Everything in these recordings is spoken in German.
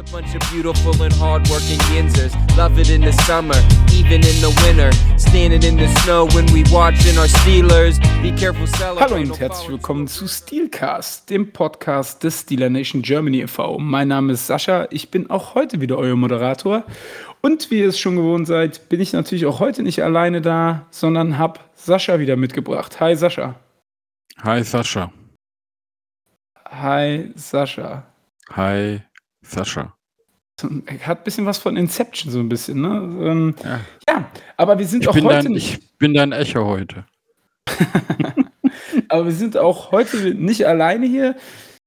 a bunch of beautiful and hardworking Yinzers. Love it in the summer, even in the winter. Standing in the snow when we watching our Steelers. Be careful, Hallo und herzlich willkommen zu Steelcast, dem Podcast des Steeler Nation Germany e.V. Mein Name ist Sascha, ich bin auch heute wieder euer Moderator. Und wie ihr es schon gewohnt seid, bin ich natürlich auch heute nicht alleine da, sondern habe Sascha wieder mitgebracht. Hi Sascha. Hi Sascha. Hi Sascha. Hi Sascha. Hat ein bisschen was von Inception, so ein bisschen, ne? Ähm, ja. ja. aber wir sind ich auch heute dein, nicht. Ich bin dein Echo heute. aber wir sind auch heute nicht alleine hier,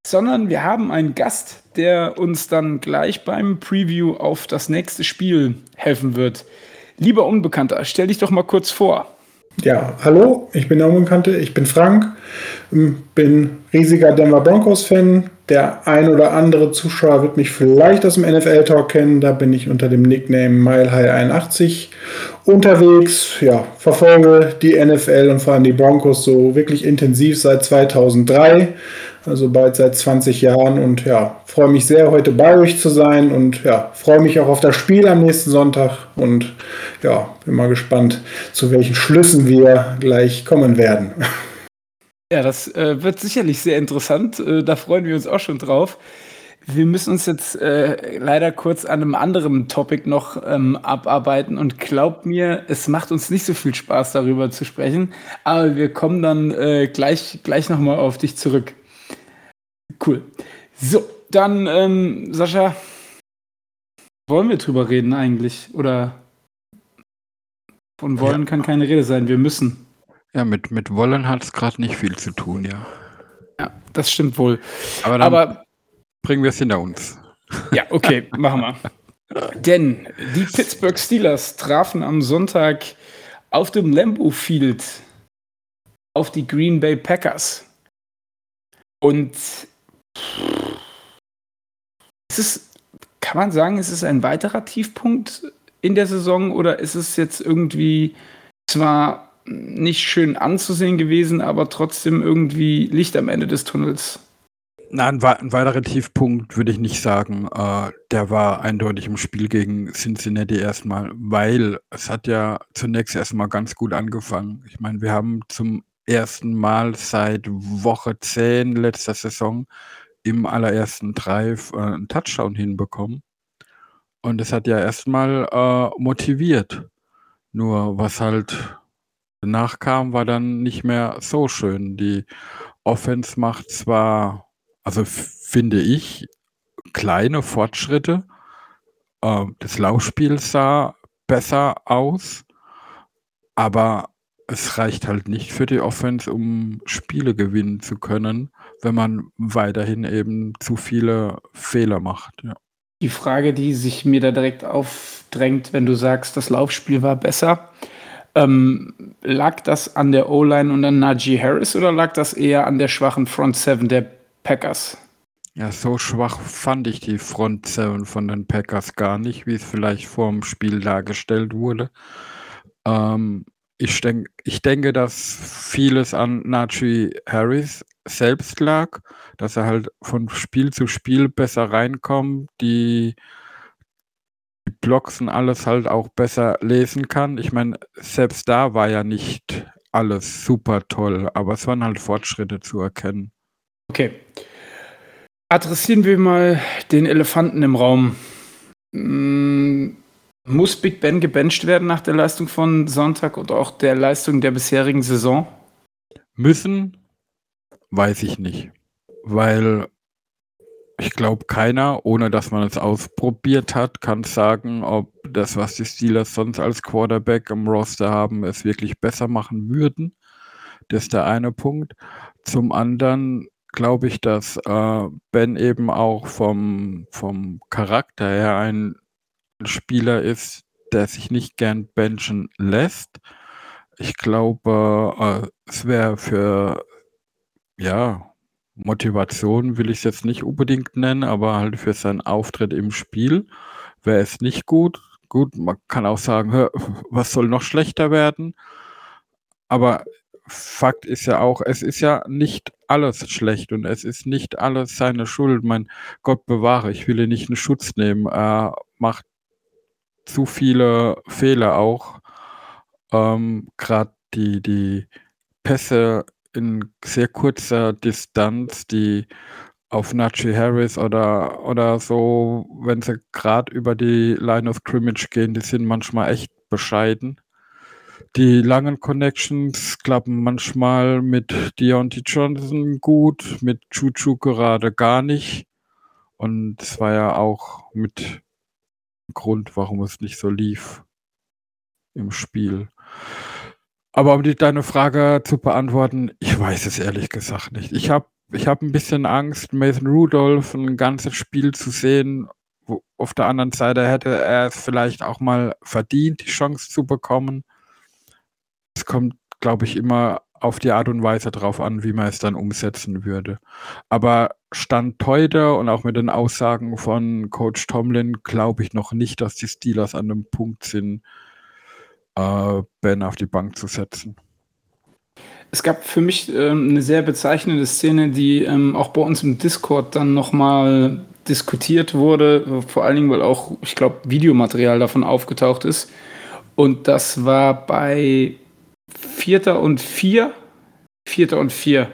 sondern wir haben einen Gast, der uns dann gleich beim Preview auf das nächste Spiel helfen wird. Lieber Unbekannter, stell dich doch mal kurz vor. Ja, hallo, ich bin der Unbekannte, ich bin Frank, bin riesiger Denver Broncos-Fan. Der ein oder andere Zuschauer wird mich vielleicht aus dem NFL-Talk kennen. Da bin ich unter dem Nickname MileHigh81 unterwegs. Ja, verfolge die NFL und vor allem die Broncos so wirklich intensiv seit 2003 also bald seit 20 Jahren und ja, freue mich sehr, heute bei euch zu sein und ja, freue mich auch auf das Spiel am nächsten Sonntag und ja, bin mal gespannt, zu welchen Schlüssen wir gleich kommen werden. Ja, das äh, wird sicherlich sehr interessant. Äh, da freuen wir uns auch schon drauf. Wir müssen uns jetzt äh, leider kurz an einem anderen Topic noch ähm, abarbeiten und glaubt mir, es macht uns nicht so viel Spaß darüber zu sprechen, aber wir kommen dann äh, gleich, gleich nochmal auf dich zurück. Cool. So, dann, ähm, Sascha, wollen wir drüber reden eigentlich? Oder von wollen ja. kann keine Rede sein, wir müssen. Ja, mit, mit wollen hat es gerade nicht viel zu tun, ja. Ja, das stimmt wohl. Aber dann Aber, bringen wir es hinter uns. Ja, okay, machen wir. Denn die Pittsburgh Steelers trafen am Sonntag auf dem Lambeau Field auf die Green Bay Packers. Und ist es, kann man sagen, ist es ein weiterer Tiefpunkt in der Saison oder ist es jetzt irgendwie zwar nicht schön anzusehen gewesen, aber trotzdem irgendwie Licht am Ende des Tunnels? Nein, ein, weiterer Tiefpunkt würde ich nicht sagen. Äh, der war eindeutig im Spiel gegen Cincinnati erstmal, weil es hat ja zunächst erstmal ganz gut angefangen. Ich meine, wir haben zum ersten Mal seit Woche 10 letzter Saison im allerersten Drive äh, 'n Touchdown hinbekommen. Und das hat ja erstmal äh, motiviert. Nur was halt danach kam, war dann nicht mehr so schön. Die Offense macht zwar, also finde ich, kleine Fortschritte. Äh, das Laufspiel sah besser aus, aber es reicht halt nicht für die Offense, um Spiele gewinnen zu können wenn man weiterhin eben zu viele Fehler macht, ja. Die Frage, die sich mir da direkt aufdrängt, wenn du sagst, das Laufspiel war besser, ähm, lag das an der O-Line und an Najee Harris oder lag das eher an der schwachen Front Seven der Packers? Ja, so schwach fand ich die Front Seven von den Packers gar nicht, wie es vielleicht vor dem Spiel dargestellt wurde. Ähm, ich, denk, ich denke, dass vieles an Najee Harris selbst lag, dass er halt von Spiel zu Spiel besser reinkommt, die die Blocks und alles halt auch besser lesen kann. Ich meine, selbst da war ja nicht alles super toll, aber es waren halt Fortschritte zu erkennen. Okay. Adressieren wir mal den Elefanten im Raum. Hm, muss Big Ben gebencht werden nach der Leistung von Sonntag und auch der Leistung der bisherigen Saison? Müssen Weiß ich nicht, weil ich glaube, keiner, ohne dass man es ausprobiert hat, kann sagen, ob das, was die Steelers sonst als Quarterback im Roster haben, es wirklich besser machen würden. Das ist der eine Punkt. Zum anderen glaube ich, dass äh, Ben eben auch vom, vom Charakter her ein Spieler ist, der sich nicht gern benchen lässt. Ich glaube, äh, es wäre für ja, Motivation will ich es jetzt nicht unbedingt nennen, aber halt für seinen Auftritt im Spiel wäre es nicht gut. Gut, man kann auch sagen, hör, was soll noch schlechter werden? Aber Fakt ist ja auch, es ist ja nicht alles schlecht und es ist nicht alles seine Schuld. Mein Gott bewahre, ich will ihn nicht in Schutz nehmen. Er macht zu viele Fehler auch. Ähm, Gerade die, die Pässe in sehr kurzer Distanz, die auf Najee Harris oder, oder so, wenn sie gerade über die Line of Scrimmage gehen, die sind manchmal echt bescheiden. Die langen Connections klappen manchmal mit Deontay Johnson gut, mit Chuchu gerade gar nicht. Und es war ja auch mit Grund, warum es nicht so lief im Spiel. Aber um die, deine Frage zu beantworten, ich weiß es ehrlich gesagt nicht. Ich habe ich hab ein bisschen Angst, Mason Rudolph ein ganzes Spiel zu sehen. Wo, auf der anderen Seite hätte er es vielleicht auch mal verdient, die Chance zu bekommen. Es kommt, glaube ich, immer auf die Art und Weise drauf an, wie man es dann umsetzen würde. Aber Stand heute und auch mit den Aussagen von Coach Tomlin glaube ich noch nicht, dass die Steelers an einem Punkt sind, äh, Ben auf die Bank zu setzen. Es gab für mich ähm, eine sehr bezeichnende Szene, die ähm, auch bei uns im Discord dann nochmal diskutiert wurde, vor allen Dingen, weil auch, ich glaube, Videomaterial davon aufgetaucht ist. Und das war bei Vierter und Vier, Vierter und Vier,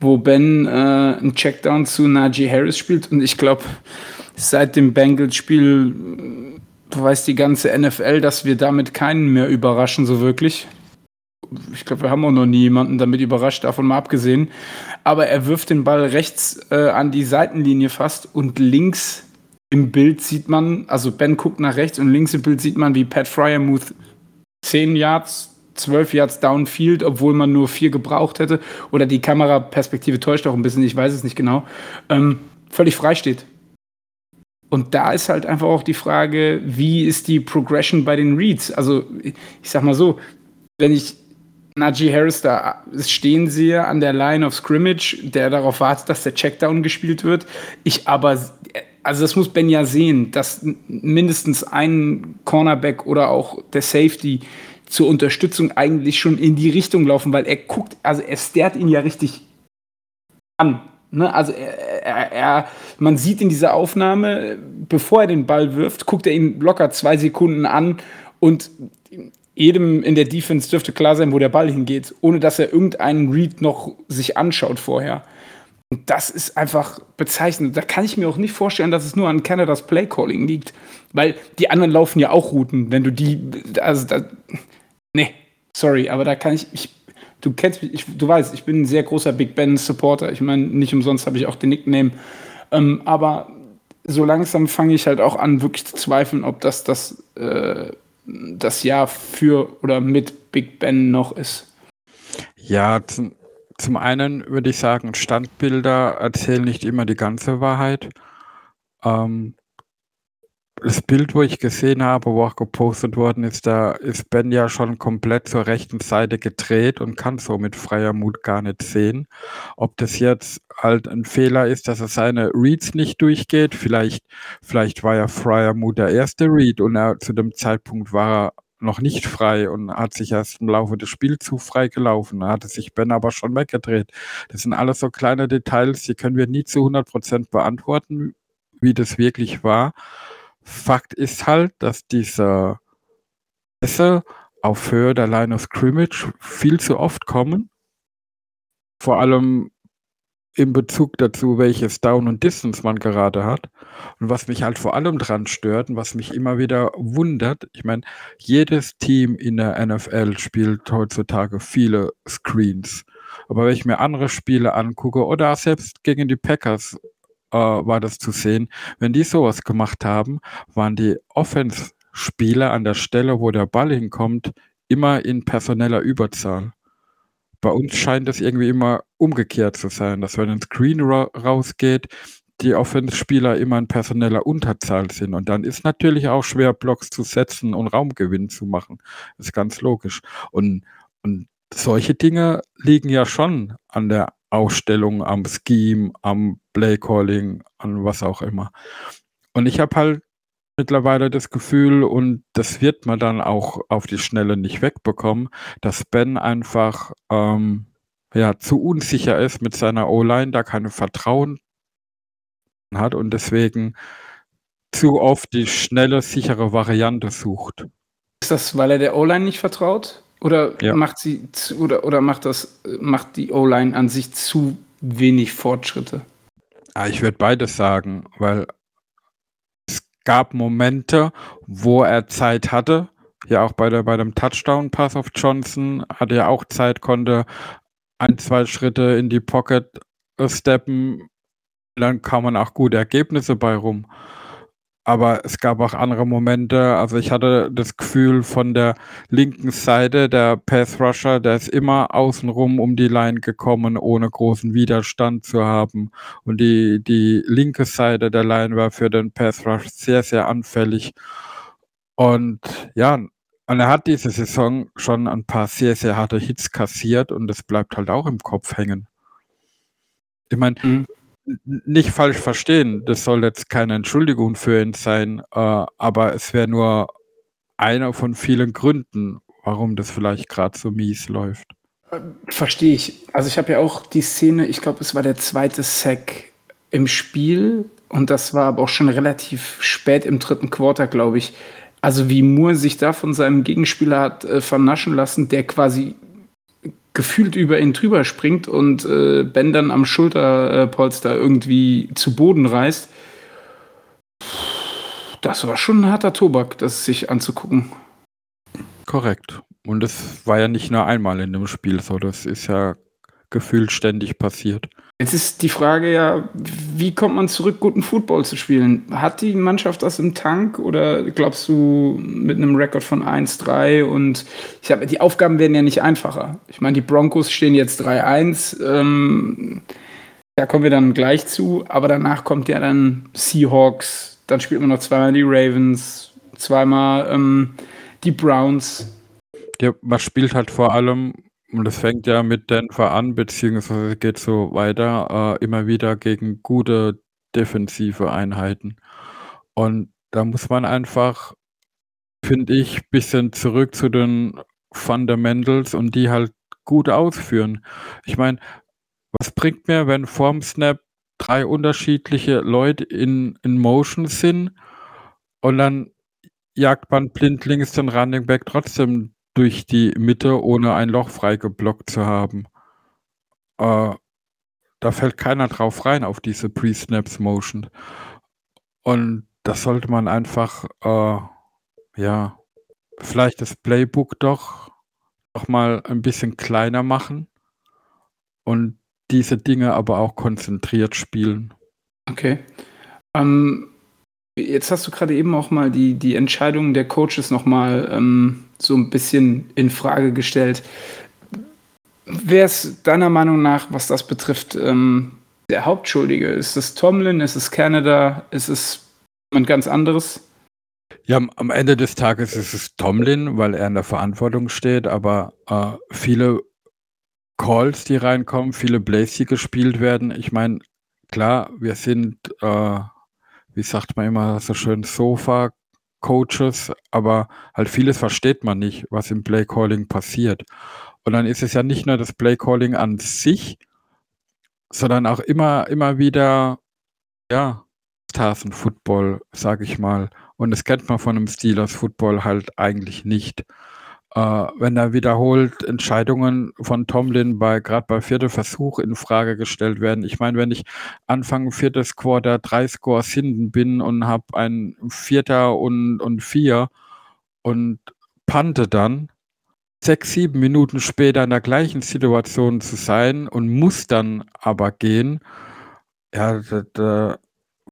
wo Ben äh, einen Checkdown zu Najee Harris spielt. Und ich glaube, seit dem Bengals-Spiel weiß die ganze NFL, dass wir damit keinen mehr überraschen, so wirklich. Ich glaube, wir haben auch noch nie jemanden damit überrascht, davon mal abgesehen. Aber er wirft den Ball rechts äh, an die Seitenlinie fast und links im Bild sieht man, also Ben guckt nach rechts und links im Bild sieht man, wie Pat Fryermuth 10 Yards, 12 Yards downfield, obwohl man nur vier gebraucht hätte. Oder die Kameraperspektive täuscht auch ein bisschen, ich weiß es nicht genau. Ähm, völlig frei steht. Und da ist halt einfach auch die Frage, wie ist die Progression bei den Reads? Also, ich sag mal so, wenn ich Najee Harris da stehen sehe an der Line of Scrimmage, der darauf wartet, dass der Checkdown gespielt wird, ich aber, also das muss Ben ja sehen, dass mindestens ein Cornerback oder auch der Safety zur Unterstützung eigentlich schon in die Richtung laufen, weil er guckt, also er starrt ihn ja richtig an. Ne? Also er, er, er, man sieht in dieser Aufnahme, bevor er den Ball wirft, guckt er ihn locker zwei Sekunden an und jedem in der Defense dürfte klar sein, wo der Ball hingeht, ohne dass er irgendeinen Read noch sich anschaut vorher. Und das ist einfach bezeichnend. Da kann ich mir auch nicht vorstellen, dass es nur an Canadas Playcalling liegt, weil die anderen laufen ja auch Routen. Wenn du die, also da, nee, sorry, aber da kann ich, ich du kennst mich, ich, du weißt, ich bin ein sehr großer Big Ben Supporter. Ich meine, nicht umsonst habe ich auch den Nickname. Ähm, aber so langsam fange ich halt auch an, wirklich zu zweifeln, ob das das, äh, das Jahr für oder mit Big Ben noch ist. Ja, zum, zum einen würde ich sagen, Standbilder erzählen nicht immer die ganze Wahrheit. Ähm, das Bild, wo ich gesehen habe, wo auch gepostet worden ist, da ist Ben ja schon komplett zur rechten Seite gedreht und kann so mit freier Mut gar nicht sehen. Ob das jetzt halt ein Fehler ist, dass er seine Reads nicht durchgeht, vielleicht, vielleicht war ja freier Mut der erste Read und er, zu dem Zeitpunkt war er noch nicht frei und hat sich erst im Laufe des Spiels zu frei gelaufen. Da hatte sich Ben aber schon weggedreht. Das sind alles so kleine Details, die können wir nie zu 100 Prozent beantworten, wie das wirklich war. Fakt ist halt, dass diese Pässe auf Höhe der Line of Scrimmage viel zu oft kommen. Vor allem in Bezug dazu, welches Down und Distance man gerade hat. Und was mich halt vor allem dran stört und was mich immer wieder wundert, ich meine, jedes Team in der NFL spielt heutzutage viele Screens. Aber wenn ich mir andere Spiele angucke oder selbst gegen die Packers äh, war das zu sehen. Wenn die sowas gemacht haben, waren die Offense-Spieler an der Stelle, wo der Ball hinkommt, immer in personeller Überzahl. Bei uns scheint es irgendwie immer umgekehrt zu sein, dass wenn ein Screen ra rausgeht, die Offense-Spieler immer in personeller Unterzahl sind. Und dann ist natürlich auch schwer, Blocks zu setzen und Raumgewinn zu machen. Das ist ganz logisch. Und, und solche Dinge liegen ja schon an der Ausstellung, am Scheme, am Playcalling, an was auch immer. Und ich habe halt mittlerweile das Gefühl, und das wird man dann auch auf die Schnelle nicht wegbekommen, dass Ben einfach ähm, ja, zu unsicher ist mit seiner O-Line, da keine Vertrauen hat und deswegen zu oft die schnelle, sichere Variante sucht. Ist das, weil er der O-Line nicht vertraut? Oder ja. macht sie zu, oder, oder macht das, macht die O-Line an sich zu wenig Fortschritte? Ja, ich würde beides sagen, weil es gab Momente, wo er Zeit hatte. Ja, auch bei, der, bei dem Touchdown-Pass auf Johnson hatte er auch Zeit, konnte ein, zwei Schritte in die Pocket steppen. Dann kam man auch gute Ergebnisse bei rum. Aber es gab auch andere Momente. Also ich hatte das Gefühl von der linken Seite, der Pass Rusher, der ist immer außenrum um die Line gekommen, ohne großen Widerstand zu haben. Und die, die linke Seite der Line war für den Pass Rush sehr, sehr anfällig. Und ja, und er hat diese Saison schon ein paar sehr, sehr harte Hits kassiert und das bleibt halt auch im Kopf hängen. Ich meine, mhm nicht falsch verstehen, das soll jetzt keine Entschuldigung für ihn sein, äh, aber es wäre nur einer von vielen Gründen, warum das vielleicht gerade so mies läuft. Verstehe ich. Also ich habe ja auch die Szene, ich glaube, es war der zweite Sack im Spiel und das war aber auch schon relativ spät im dritten Quarter, glaube ich. Also wie Moore sich da von seinem Gegenspieler hat äh, vernaschen lassen, der quasi gefühlt über ihn drüber springt und äh, Ben dann am Schulterpolster irgendwie zu Boden reißt. Das war schon ein harter Tobak, das sich anzugucken. Korrekt. Und es war ja nicht nur einmal in dem Spiel so, das ist ja gefühlt ständig passiert. Jetzt ist die Frage ja, wie kommt man zurück, guten Football zu spielen? Hat die Mannschaft das im Tank oder glaubst du mit einem Rekord von 1-3 und ich habe die Aufgaben werden ja nicht einfacher. Ich meine, die Broncos stehen jetzt 3-1, ähm, da kommen wir dann gleich zu, aber danach kommt ja dann Seahawks, dann spielt man noch zweimal die Ravens, zweimal ähm, die Browns. Ja, man spielt halt vor allem und es fängt ja mit Denver an, beziehungsweise geht so weiter, äh, immer wieder gegen gute defensive Einheiten. Und da muss man einfach, finde ich, bisschen zurück zu den Fundamentals und die halt gut ausführen. Ich meine, was bringt mir, wenn vorm Snap drei unterschiedliche Leute in in Motion sind und dann jagt man blindlings den Running Back trotzdem durch die Mitte, ohne ein Loch frei geblockt zu haben. Äh, da fällt keiner drauf rein auf diese Pre-Snaps-Motion. Und das sollte man einfach, äh, ja, vielleicht das Playbook doch noch mal ein bisschen kleiner machen und diese Dinge aber auch konzentriert spielen. Okay. Ähm, jetzt hast du gerade eben auch mal die, die Entscheidungen der Coaches noch mal ähm, so ein bisschen in Frage gestellt. Wer ist deiner Meinung nach, was das betrifft, ähm, der Hauptschuldige? Ist es Tomlin? Ist es Canada? Ist es jemand ganz anderes? Ja, am Ende des Tages ist es Tomlin, weil er in der Verantwortung steht, aber äh, viele Calls, die reinkommen, viele Plays, die gespielt werden. Ich meine, klar, wir sind, äh, wie sagt man immer so schön, Sofa Coaches, aber halt vieles versteht man nicht, was im Playcalling passiert. Und dann ist es ja nicht nur das Playcalling an sich, sondern auch immer, immer wieder, ja, Straßenfootball, sage ich mal. Und das kennt man von einem Steelers Football halt eigentlich nicht. Äh, wenn da wiederholt Entscheidungen von Tomlin bei gerade bei vierter Versuch in Frage gestellt werden. Ich meine, wenn ich Anfang viertes Quarter drei Scores hinten bin und habe ein Vierter und, und vier und pante dann, sechs, sieben Minuten später in der gleichen Situation zu sein und muss dann aber gehen, ja, da, da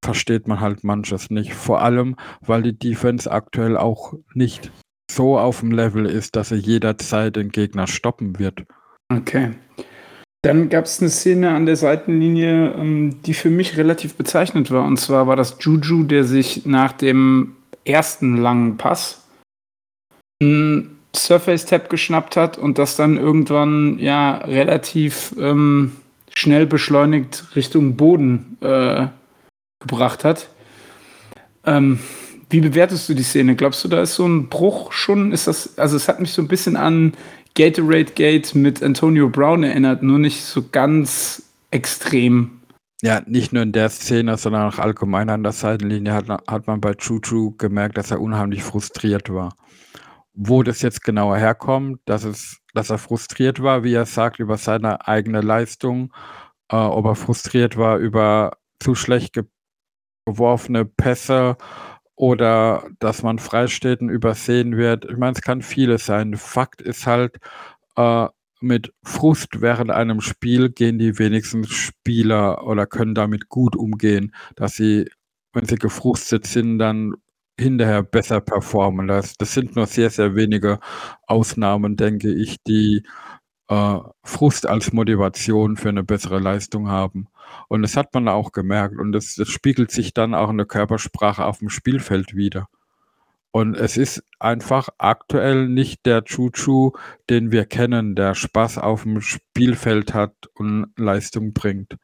versteht man halt manches nicht. Vor allem, weil die Defense aktuell auch nicht so auf dem Level ist, dass er jederzeit den Gegner stoppen wird. Okay. Dann gab es eine Szene an der Seitenlinie, ähm, die für mich relativ bezeichnend war. Und zwar war das Juju, der sich nach dem ersten langen Pass einen Surface Tap geschnappt hat und das dann irgendwann ja relativ ähm, schnell beschleunigt Richtung Boden äh, gebracht hat. Ähm, Wie bewertest du die Szene? Glaubst du, da ist so ein Bruch schon? Ist das, also es hat mich so ein bisschen an Gatorade Gate mit Antonio Brown erinnert, nur nicht so ganz extrem. Ja, nicht nur in der Szene, sondern auch allgemein an der Seitenlinie hat, hat man bei Choo gemerkt, dass er unheimlich frustriert war. Wo das jetzt genauer herkommt, dass, es, dass er frustriert war, wie er sagt, über seine eigene Leistung, äh, ob er frustriert war über zu schlecht ge geworfene Pässe oder dass man Freistädten übersehen wird. Ich meine, es kann vieles sein. Fakt ist halt, äh, mit Frust während einem Spiel gehen die wenigsten Spieler oder können damit gut umgehen, dass sie, wenn sie gefrustet sind, dann hinterher besser performen. Das, das sind nur sehr, sehr wenige Ausnahmen, denke ich, die äh, Frust als Motivation für eine bessere Leistung haben. Und das hat man auch gemerkt und das, das spiegelt sich dann auch in der Körpersprache auf dem Spielfeld wieder. Und es ist einfach aktuell nicht der Chuchu, den wir kennen, der Spaß auf dem Spielfeld hat und Leistung bringt.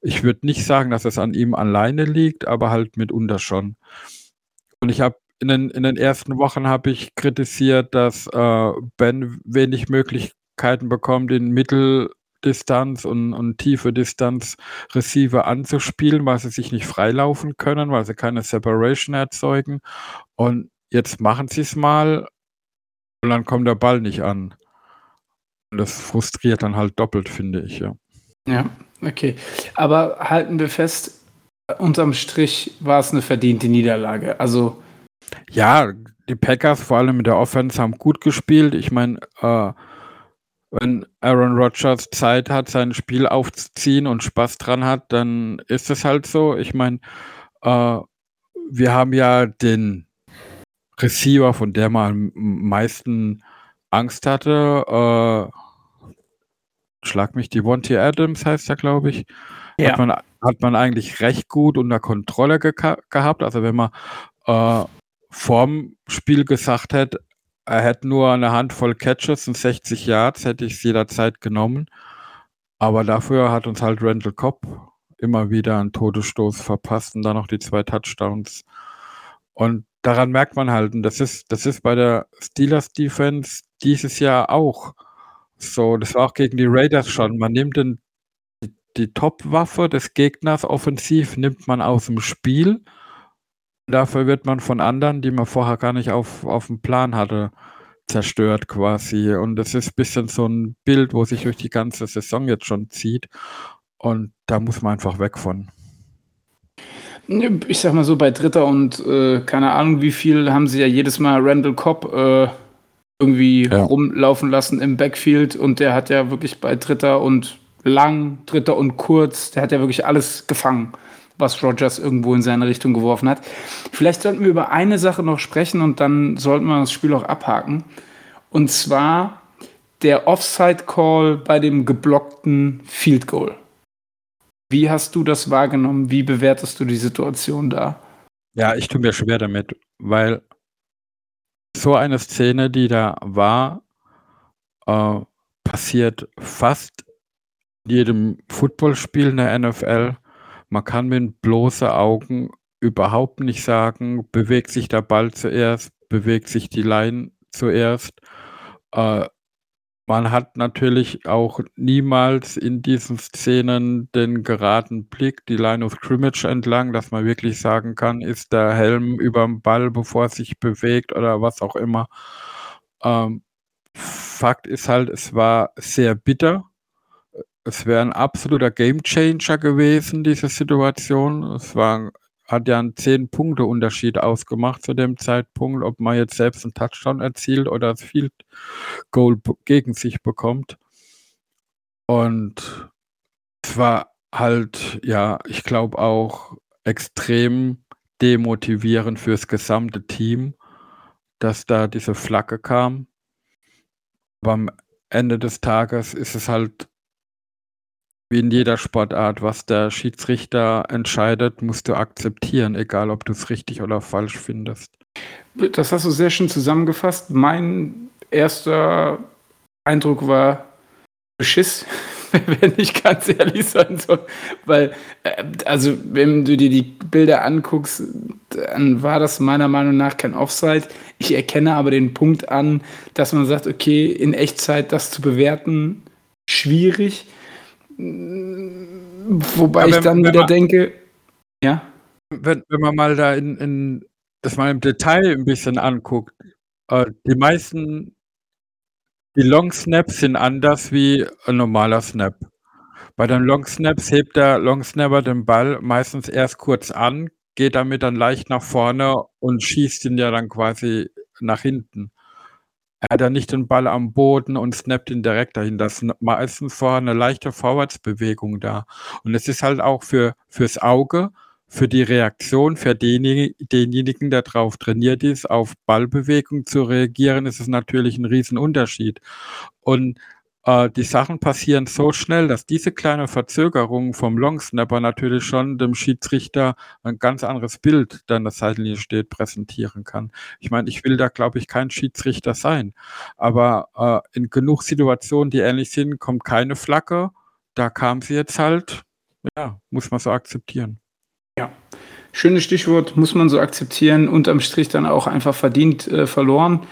Ich würde nicht sagen, dass es an ihm alleine liegt, aber halt mitunter schon. Und ich habe in den, in den ersten Wochen habe ich kritisiert, dass äh, Ben wenig Möglichkeiten bekommt, in Mitteldistanz und, und tiefe Distanz Receiver anzuspielen, weil sie sich nicht freilaufen können, weil sie keine Separation erzeugen. Und jetzt machen sie es mal und dann kommt der Ball nicht an. Und das frustriert dann halt doppelt, finde ich, ja. Ja, okay. Aber halten wir fest, unterm Strich war es eine verdiente Niederlage. Also. Ja, die Packers, vor allem mit der Offense, haben gut gespielt. Ich meine, äh, wenn Aaron Rodgers Zeit hat, sein Spiel aufzuziehen und Spaß dran hat, dann ist es halt so. Ich meine, äh, wir haben ja den Receiver, von der man am meisten Angst hatte. Äh, schlag mich, die Monty Adams heißt er, glaube ich. Ja. Hat, man, hat man eigentlich recht gut unter Kontrolle ge gehabt. Also wenn man äh, vorm Spiel gesagt hätte, er hätte nur eine Handvoll Catches und 60 Yards, hätte ich es jederzeit genommen. Aber dafür hat uns halt Randall Cobb immer wieder einen Todesstoß verpasst und dann noch die zwei Touchdowns. Und daran merkt man halt, und das ist, das ist bei der Steelers Defense dieses Jahr auch so. Das war auch gegen die Raiders schon. Man nimmt den, die, die Top-Waffe des Gegners offensiv, nimmt man aus dem Spiel. Dafür wird man von anderen, die man vorher gar nicht auf, auf dem Plan hatte, zerstört quasi. Und das ist ein bisschen so ein Bild, wo sich durch die ganze Saison jetzt schon zieht. Und da muss man einfach weg von. Ich sag mal so, bei Dritter und äh, keine Ahnung wie viel haben sie ja jedes Mal Randall Cobb äh, irgendwie ja. rumlaufen lassen im Backfield und der hat ja wirklich bei Dritter und lang, Dritter und kurz, der hat ja wirklich alles gefangen, was Rogers irgendwo in seine Richtung geworfen hat. Vielleicht sollten wir über eine Sache noch sprechen und dann sollten wir das Spiel auch abhaken. Und zwar der Offside-Call bei dem geblockten Field Goal. Wie hast du das wahrgenommen? Wie bewertest du die Situation da? Ja, ich tue mir schwer damit, weil so eine Szene, die da war, äh, passiert fast in jedem Footballspiel in der NFL. Man kann mit bloßen Augen überhaupt nicht sagen, bewegt sich der Ball zuerst, bewegt sich die Line zuerst. Äh, man hat natürlich auch niemals in diesen Szenen den geraden Blick, die Line of Scrimmage entlang, dass man wirklich sagen kann, ist der Helm überm Ball, bevor er sich bewegt oder was auch immer. Ähm, Fakt ist halt, es war sehr bitter. Es wäre ein absoluter Gamechanger gewesen, diese Situation. Es war hat ja einen 10-Punkte-Unterschied ausgemacht zu dem Zeitpunkt, ob man jetzt selbst einen Touchdown erzielt oder das Field Goal gegen sich bekommt. Und es war halt, ja, ich glaube auch extrem demotivierend fürs gesamte Team, dass da diese Flagge kam. Aber am Ende des Tages ist es halt wie in jeder Sportart, was der Schiedsrichter entscheidet, musst du akzeptieren, egal ob du es richtig oder falsch findest. Das hast du sehr schön zusammengefasst. Mein erster Eindruck war Beschiss, wenn ich ganz ehrlich sein soll. Weil, äh, also, wenn du dir die Bilder anguckst, dann war das meiner Meinung nach kein Offside. Ich erkenne aber den Punkt an, dass man sagt, okay, in Echtzeit das zu bewerten, schwierig. Wobei wenn, ich dann wieder man, denke, ja. Wenn, wenn man mal da in, in das mal im Detail ein bisschen anguckt, äh, die meisten die Long Snaps sind anders wie ein normaler Snap. Bei den Long Snaps hebt der Long Snapper den Ball meistens erst kurz an, geht damit dann leicht nach vorne und schießt ihn ja dann quasi nach hinten. Er hat ja nicht den Ball am Boden und snappt ihn direkt dahin. Das ist meistens vorher eine leichte Vorwärtsbewegung da. Und es ist halt auch für fürs Auge für die Reaktion, für denjenigen, der darauf trainiert ist, auf Ballbewegung zu reagieren, ist es natürlich ein Riesenunterschied. Und äh, die Sachen passieren so schnell, dass diese kleine Verzögerung vom Longsnapper natürlich schon dem Schiedsrichter ein ganz anderes Bild, an der Seitenlinie steht, präsentieren kann. Ich meine, ich will da, glaube ich, kein Schiedsrichter sein, aber äh, in genug Situationen, die ähnlich sind, kommt keine Flagge. Da kam sie jetzt halt, ja, muss man so akzeptieren. Ja, schönes Stichwort, muss man so akzeptieren, unterm Strich dann auch einfach verdient äh, verloren.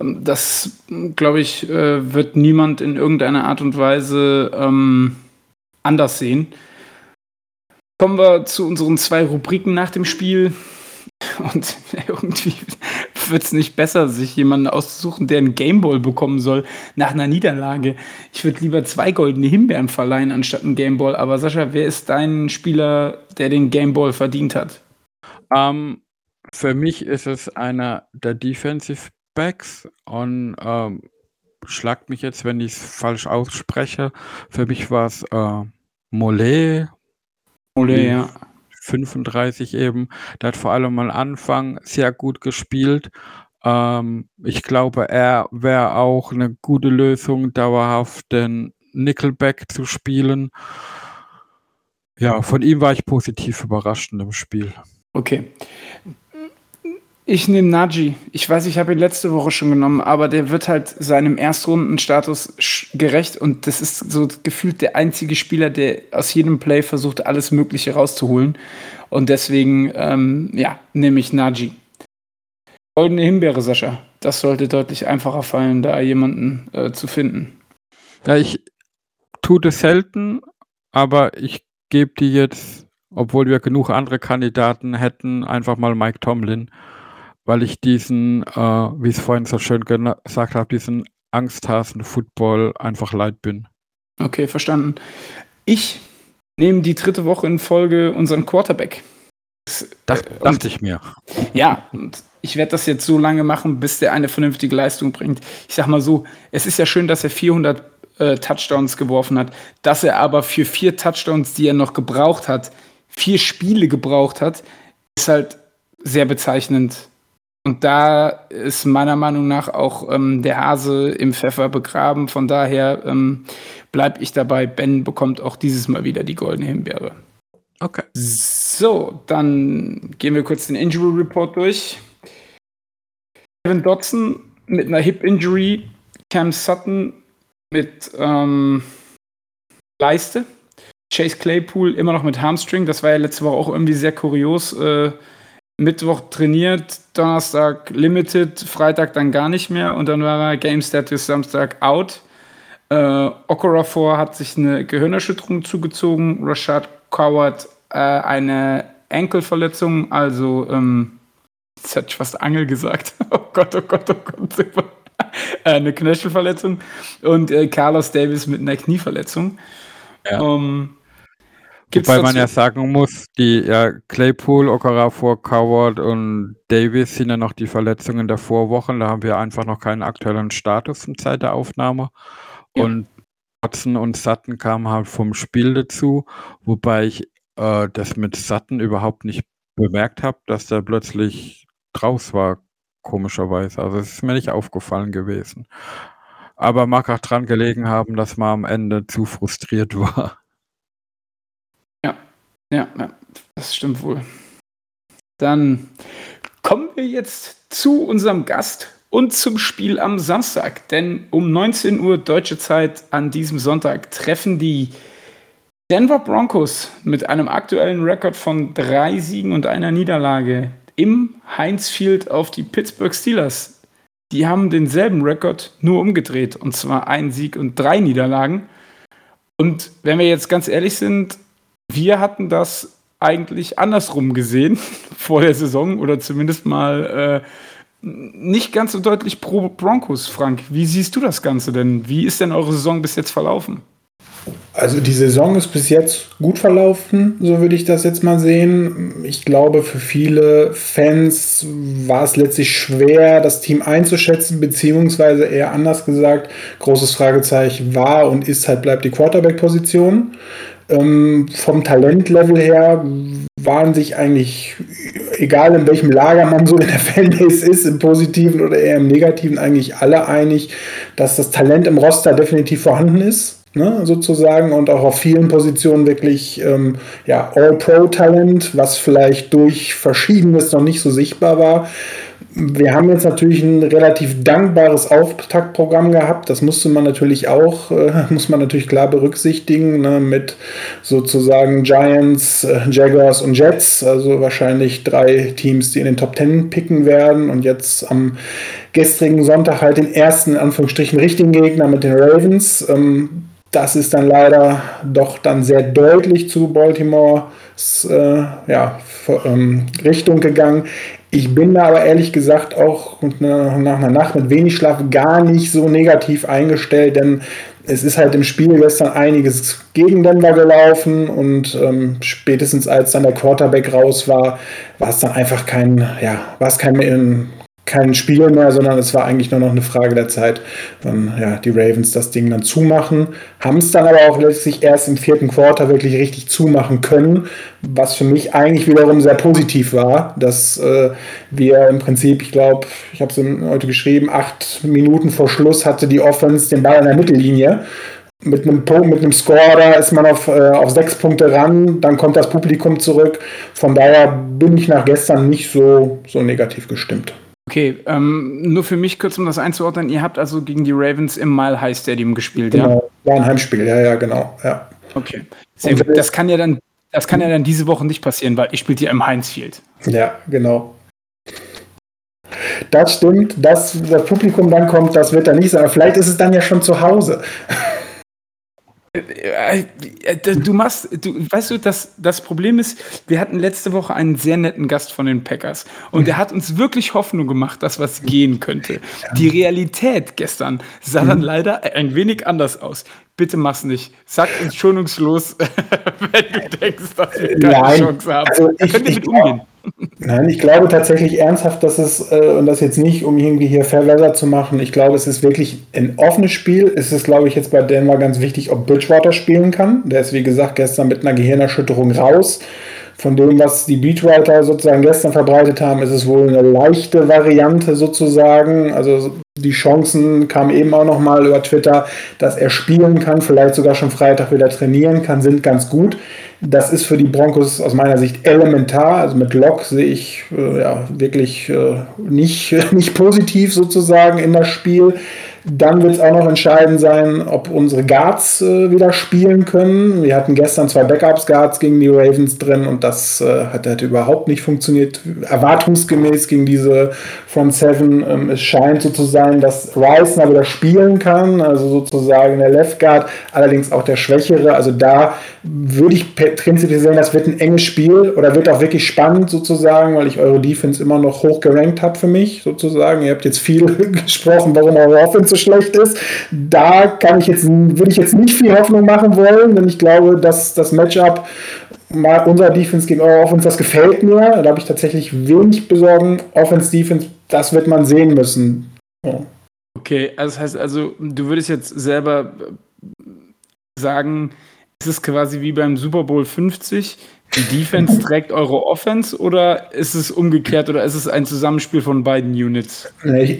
Ähm, das, glaube ich, äh, wird niemand in irgendeiner Art und Weise ähm, anders sehen. Kommen wir zu unseren zwei Rubriken nach dem Spiel. Und irgendwie wird es nicht besser, sich jemanden auszusuchen, der einen Gameball bekommen soll nach einer Niederlage. Ich würde lieber zwei goldene Himbeeren verleihen anstatt einen Gameball. Aber Sascha, wer ist dein Spieler, der den Gameball verdient hat? Um, ähm, für mich ist es einer der Defensive Backs und ähm, schlagt mich jetzt, wenn ich es falsch ausspreche. Für mich war es äh, Mollet. Mollet, ja. 35 eben. Der hat vor allem am Anfang sehr gut gespielt. Ähm, ich glaube, er wäre auch eine gute Lösung, dauerhaft den Nickelback zu spielen. Ja, von ihm war ich positiv überrascht in dem Spiel. Okay. Ich nehme Naji. Ich weiß, ich habe ihn letzte Woche schon genommen, aber der wird halt seinem Erstrundenstatus gerecht und das ist so gefühlt der einzige Spieler, der aus jedem Play versucht, alles Mögliche rauszuholen. Und deswegen, ähm, ja, nehme ich Naji. Goldene Himbeere, Sascha. Das sollte deutlich einfacher fallen, da jemanden äh, zu finden. Ja, ich tue das selten, aber ich gebe die jetzt, obwohl wir genug andere Kandidaten hätten, einfach mal Mike Tomlin weil ich diesen, äh, wie ich es vorhin so schön gesagt habe, diesen Angsthasen-Football einfach leid bin. Okay, verstanden. Ich nehme die dritte Woche in Folge unseren Quarterback. Das, das äh, dachte ich mir. Ja, und ich werde das jetzt so lange machen, bis der eine vernünftige Leistung bringt. Ich sag mal so, es ist ja schön, dass er 400 äh, Touchdowns geworfen hat, dass er aber für vier Touchdowns, die er noch gebraucht hat, vier Spiele gebraucht hat, ist halt sehr bezeichnend. Und da ist meiner Meinung nach auch ähm, der Hase im Pfeffer begraben. Von daher ähm, bleibe ich dabei. Ben bekommt auch dieses Mal wieder die goldene Himbeere. Okay. So, dann gehen wir kurz den Injury Report durch. Kevin Dodson mit einer Hip Injury, Cam Sutton mit ähm, Leiste, Chase Claypool immer noch mit Hamstring. Das war ja letzte Woche auch irgendwie sehr kurios. Äh, Mittwoch trainiert, Donnerstag limited, Freitag dann gar nicht mehr und dann war er Game Status Samstag out. Äh, Okorafor hat sich eine Gehirnerschütterung zugezogen, Rashad Coward äh, eine Enkelverletzung, also ähm, jetzt hätte ich fast Angel gesagt. oh Gott, oh Gott, oh Gott. äh, eine Knöchelverletzung und äh, Carlos Davis mit einer Knieverletzung. Ja. Um, ähm, Gibt's Wobei man ja sagen muss, die ja, Claypool, Okarafor, Coward und Davis sind ja noch die Verletzungen der Vorwochen. Da haben wir einfach noch keinen aktuellen Status in Zeit der Aufnahme. Ja. Und Watson und Sutton kamen halt vom Spiel dazu, wobei ich äh, das mit Sutton überhaupt nicht bemerkt habe, dass der plötzlich draus war, komischerweise. Also es ist mir nicht aufgefallen gewesen. Aber mag auch dran gelegen haben, dass man am Ende zu frustriert war. Ja, ja, das stimmt wohl. Dann kommen wir jetzt zu unserem Gast und zum Spiel am Samstag. Denn um 19 Uhr deutsche Zeit an diesem Sonntag treffen die Denver Broncos mit einem aktuellen Rekord von drei Siegen und einer Niederlage im Heinz Field auf die Pittsburgh Steelers. Die haben denselben Rekord nur umgedreht und zwar ein Sieg und drei Niederlagen. Und wenn wir jetzt ganz ehrlich sind, wir hatten das eigentlich andersrum gesehen vor der Saison oder zumindest mal äh, nicht ganz so deutlich pro Broncos, Frank. Wie siehst du das Ganze denn? Wie ist denn eure Saison bis jetzt verlaufen? Also die Saison ist bis jetzt gut verlaufen, so würde ich das jetzt mal sehen. Ich glaube, für viele Fans war es letztlich schwer, das Team einzuschätzen, beziehungsweise eher anders gesagt, großes Fragezeichen war und ist halt bleibt die Quarterback-Position. Ähm, vom Talentlevel her waren sich eigentlich, egal in welchem Lager man so in der Fanbase ist, im Positiven oder eher im Negativen, eigentlich alle einig, dass das Talent im Roster definitiv vorhanden ist. Ne, sozusagen und auch auf vielen Positionen wirklich ähm, ja, All-Pro-Talent, was vielleicht durch Verschiedenes noch nicht so sichtbar war. Wir haben jetzt natürlich ein relativ dankbares Auftaktprogramm gehabt. Das musste man natürlich auch, äh, muss man natürlich klar berücksichtigen, ne, mit sozusagen Giants, äh, Jaguars und Jets. Also wahrscheinlich drei Teams, die in den Top Ten picken werden. Und jetzt am gestrigen Sonntag halt den ersten, in Anführungsstrichen, richtigen Gegner mit den Ravens. Ähm, das ist dann leider doch dann sehr deutlich zu Baltimores äh, ja, ähm, Richtung gegangen. Ich bin da aber ehrlich gesagt auch nach einer Nacht mit wenig Schlaf gar nicht so negativ eingestellt, denn es ist halt im Spiel gestern einiges gegen Denver gelaufen und ähm, spätestens als dann der Quarterback raus war, war es dann einfach kein, ja, war es kein, kein Spiel mehr, sondern es war eigentlich nur noch eine Frage der Zeit, wann ja, die Ravens das Ding dann zumachen. Haben es dann aber auch letztlich erst im vierten Quarter wirklich richtig zumachen können, was für mich eigentlich wiederum sehr positiv war, dass äh, wir im Prinzip, ich glaube, ich habe es heute geschrieben, acht Minuten vor Schluss hatte die Offense den Ball in der Mittellinie mit einem mit einem Score, da ist man auf, äh, auf sechs Punkte ran, dann kommt das Publikum zurück. Von daher bin ich nach gestern nicht so, so negativ gestimmt. Okay, ähm, nur für mich kurz, um das einzuordnen, ihr habt also gegen die Ravens im Mile High Stadium gespielt, genau. ja? War ein Heimspiel, ja, ja, genau, ja. Okay. Sehr gut. Das kann ja dann, das kann ja dann diese Woche nicht passieren, weil ich spielt ja im Heinz Field. Ja, genau. Das stimmt, dass das Publikum dann kommt, das wird dann nicht sein. Vielleicht ist es dann ja schon zu Hause. Äh, äh, du machst, du, weißt du, das, das Problem ist, wir hatten letzte Woche einen sehr netten Gast von den Packers und der hat uns wirklich Hoffnung gemacht, dass was gehen könnte. Die Realität gestern sah dann leider ein wenig anders aus. Bitte mach's nicht. Sag uns schonungslos, wenn du denkst, dass wir keine Nein, Chance haben. Also ich, Könnt ihr mit umgehen? Nein, ich glaube tatsächlich ernsthaft, dass es, äh, und das jetzt nicht, um irgendwie hier Fairweather zu machen, ich glaube, es ist wirklich ein offenes Spiel. Es ist, glaube ich, jetzt bei Denver ganz wichtig, ob Bridgewater spielen kann. Der ist, wie gesagt, gestern mit einer Gehirnerschütterung raus. Von dem, was die Beatwriter sozusagen gestern verbreitet haben, ist es wohl eine leichte Variante sozusagen. Also die Chancen kamen eben auch nochmal über Twitter, dass er spielen kann, vielleicht sogar schon Freitag wieder trainieren kann, sind ganz gut. Das ist für die Broncos aus meiner Sicht elementar. Also mit Lock sehe ich äh, ja, wirklich äh, nicht, nicht positiv sozusagen in das Spiel. Dann wird es auch noch entscheidend sein, ob unsere Guards äh, wieder spielen können. Wir hatten gestern zwei Backups-Guards gegen die Ravens drin und das äh, hat, hat, überhaupt nicht funktioniert. Erwartungsgemäß gegen diese Front Seven. Ähm, es scheint so zu sein, dass Reisner wieder spielen kann, also sozusagen der Left Guard, allerdings auch der Schwächere. Also da würde ich prinzipiell sehen, das wird ein enges Spiel oder wird auch wirklich spannend sozusagen, weil ich eure Defense immer noch hoch gerankt habe für mich sozusagen. Ihr habt jetzt viel gesprochen, warum eure Offense so schlecht ist. Da kann ich jetzt, würde ich jetzt nicht viel Hoffnung machen wollen, denn ich glaube, dass das Matchup mal unser Defense gegen eure Offense, das gefällt mir. Da habe ich tatsächlich wenig Besorgen. Offense, Defense, das wird man sehen müssen. Ja. Okay, also das heißt also, du würdest jetzt selber sagen, es ist quasi wie beim Super Bowl 50. Die Defense trägt eure Offense oder ist es umgekehrt oder ist es ein Zusammenspiel von beiden Units?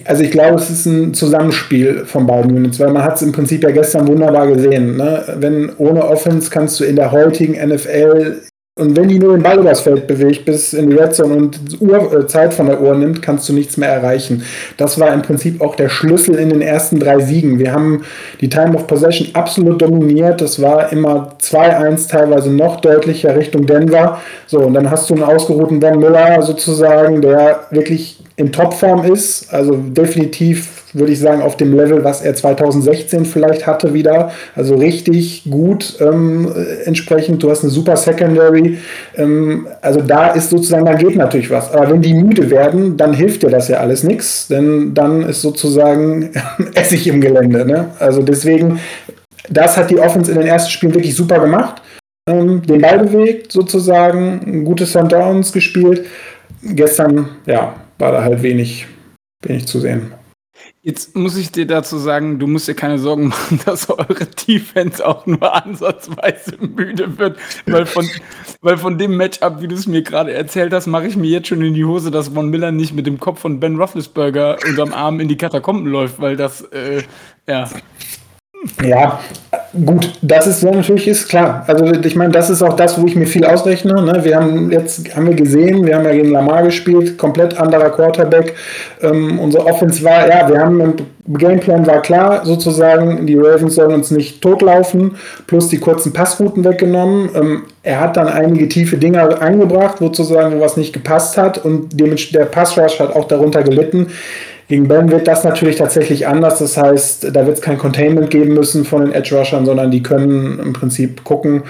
Also ich glaube, es ist ein Zusammenspiel von beiden Units, weil man hat es im Prinzip ja gestern wunderbar gesehen. Ne? Wenn ohne Offense kannst du in der heutigen NFL Und wenn die nur den Ball übers Feld bewegt, bis in die Red Zone und Uhr, äh, Zeit von der Uhr nimmt, kannst du nichts mehr erreichen. Das war im Prinzip auch der Schlüssel in den ersten drei Siegen. Wir haben die Time of Possession absolut dominiert. Das war immer 2-1, teilweise noch deutlicher Richtung Denver. So, und dann hast du einen ausgeruhten Von Miller sozusagen, der wirklich in Topform ist. Also definitiv würde ich sagen, auf dem Level, was er 2016 vielleicht hatte wieder. Also richtig gut ähm, entsprechend. Du hast eine super Secondary. Ähm, also da ist sozusagen, da geht natürlich was. Aber wenn die müde werden, dann hilft dir das ja alles nichts. Denn dann ist sozusagen Essig im Gelände. Ne? Also deswegen, das hat die Offense in den ersten Spielen wirklich super gemacht. Ähm, den Ball bewegt sozusagen, ein gutes Sundowns gespielt. Gestern, ja, war da halt wenig, wenig zu sehen. Jetzt muss ich dir dazu sagen, du musst dir keine Sorgen machen, dass eure Defense auch nur ansatzweise müde wird, weil von, weil von dem Matchup, wie du es mir gerade erzählt hast, mache ich mir jetzt schon in die Hose, dass Von Miller nicht mit dem Kopf von Ben Roethlisberger unterm Arm in die Katakomben läuft, weil das, äh, ja, ja, gut, das ist ja natürlich ist klar. Also ich meine, das ist auch das, wo ich mir viel ausrechne. Ne? Wir haben jetzt haben wir gesehen, wir haben ja gegen Lamar gespielt, komplett anderer Quarterback. Ähm, unsere Offense war, ja, wir haben im Gameplan war klar, sozusagen, die Ravens sollen uns nicht totlaufen, plus die kurzen Passrouten weggenommen. Ähm, er hat dann einige tiefe Dinge eingebracht, sozusagen, wo was nicht gepasst hat und der Passrush hat auch darunter gelitten. Gegen Ben wird das natürlich tatsächlich anders. Das heißt, da wird es kein Containment geben müssen von den Edge Rushern, sondern die können im Prinzip gucken.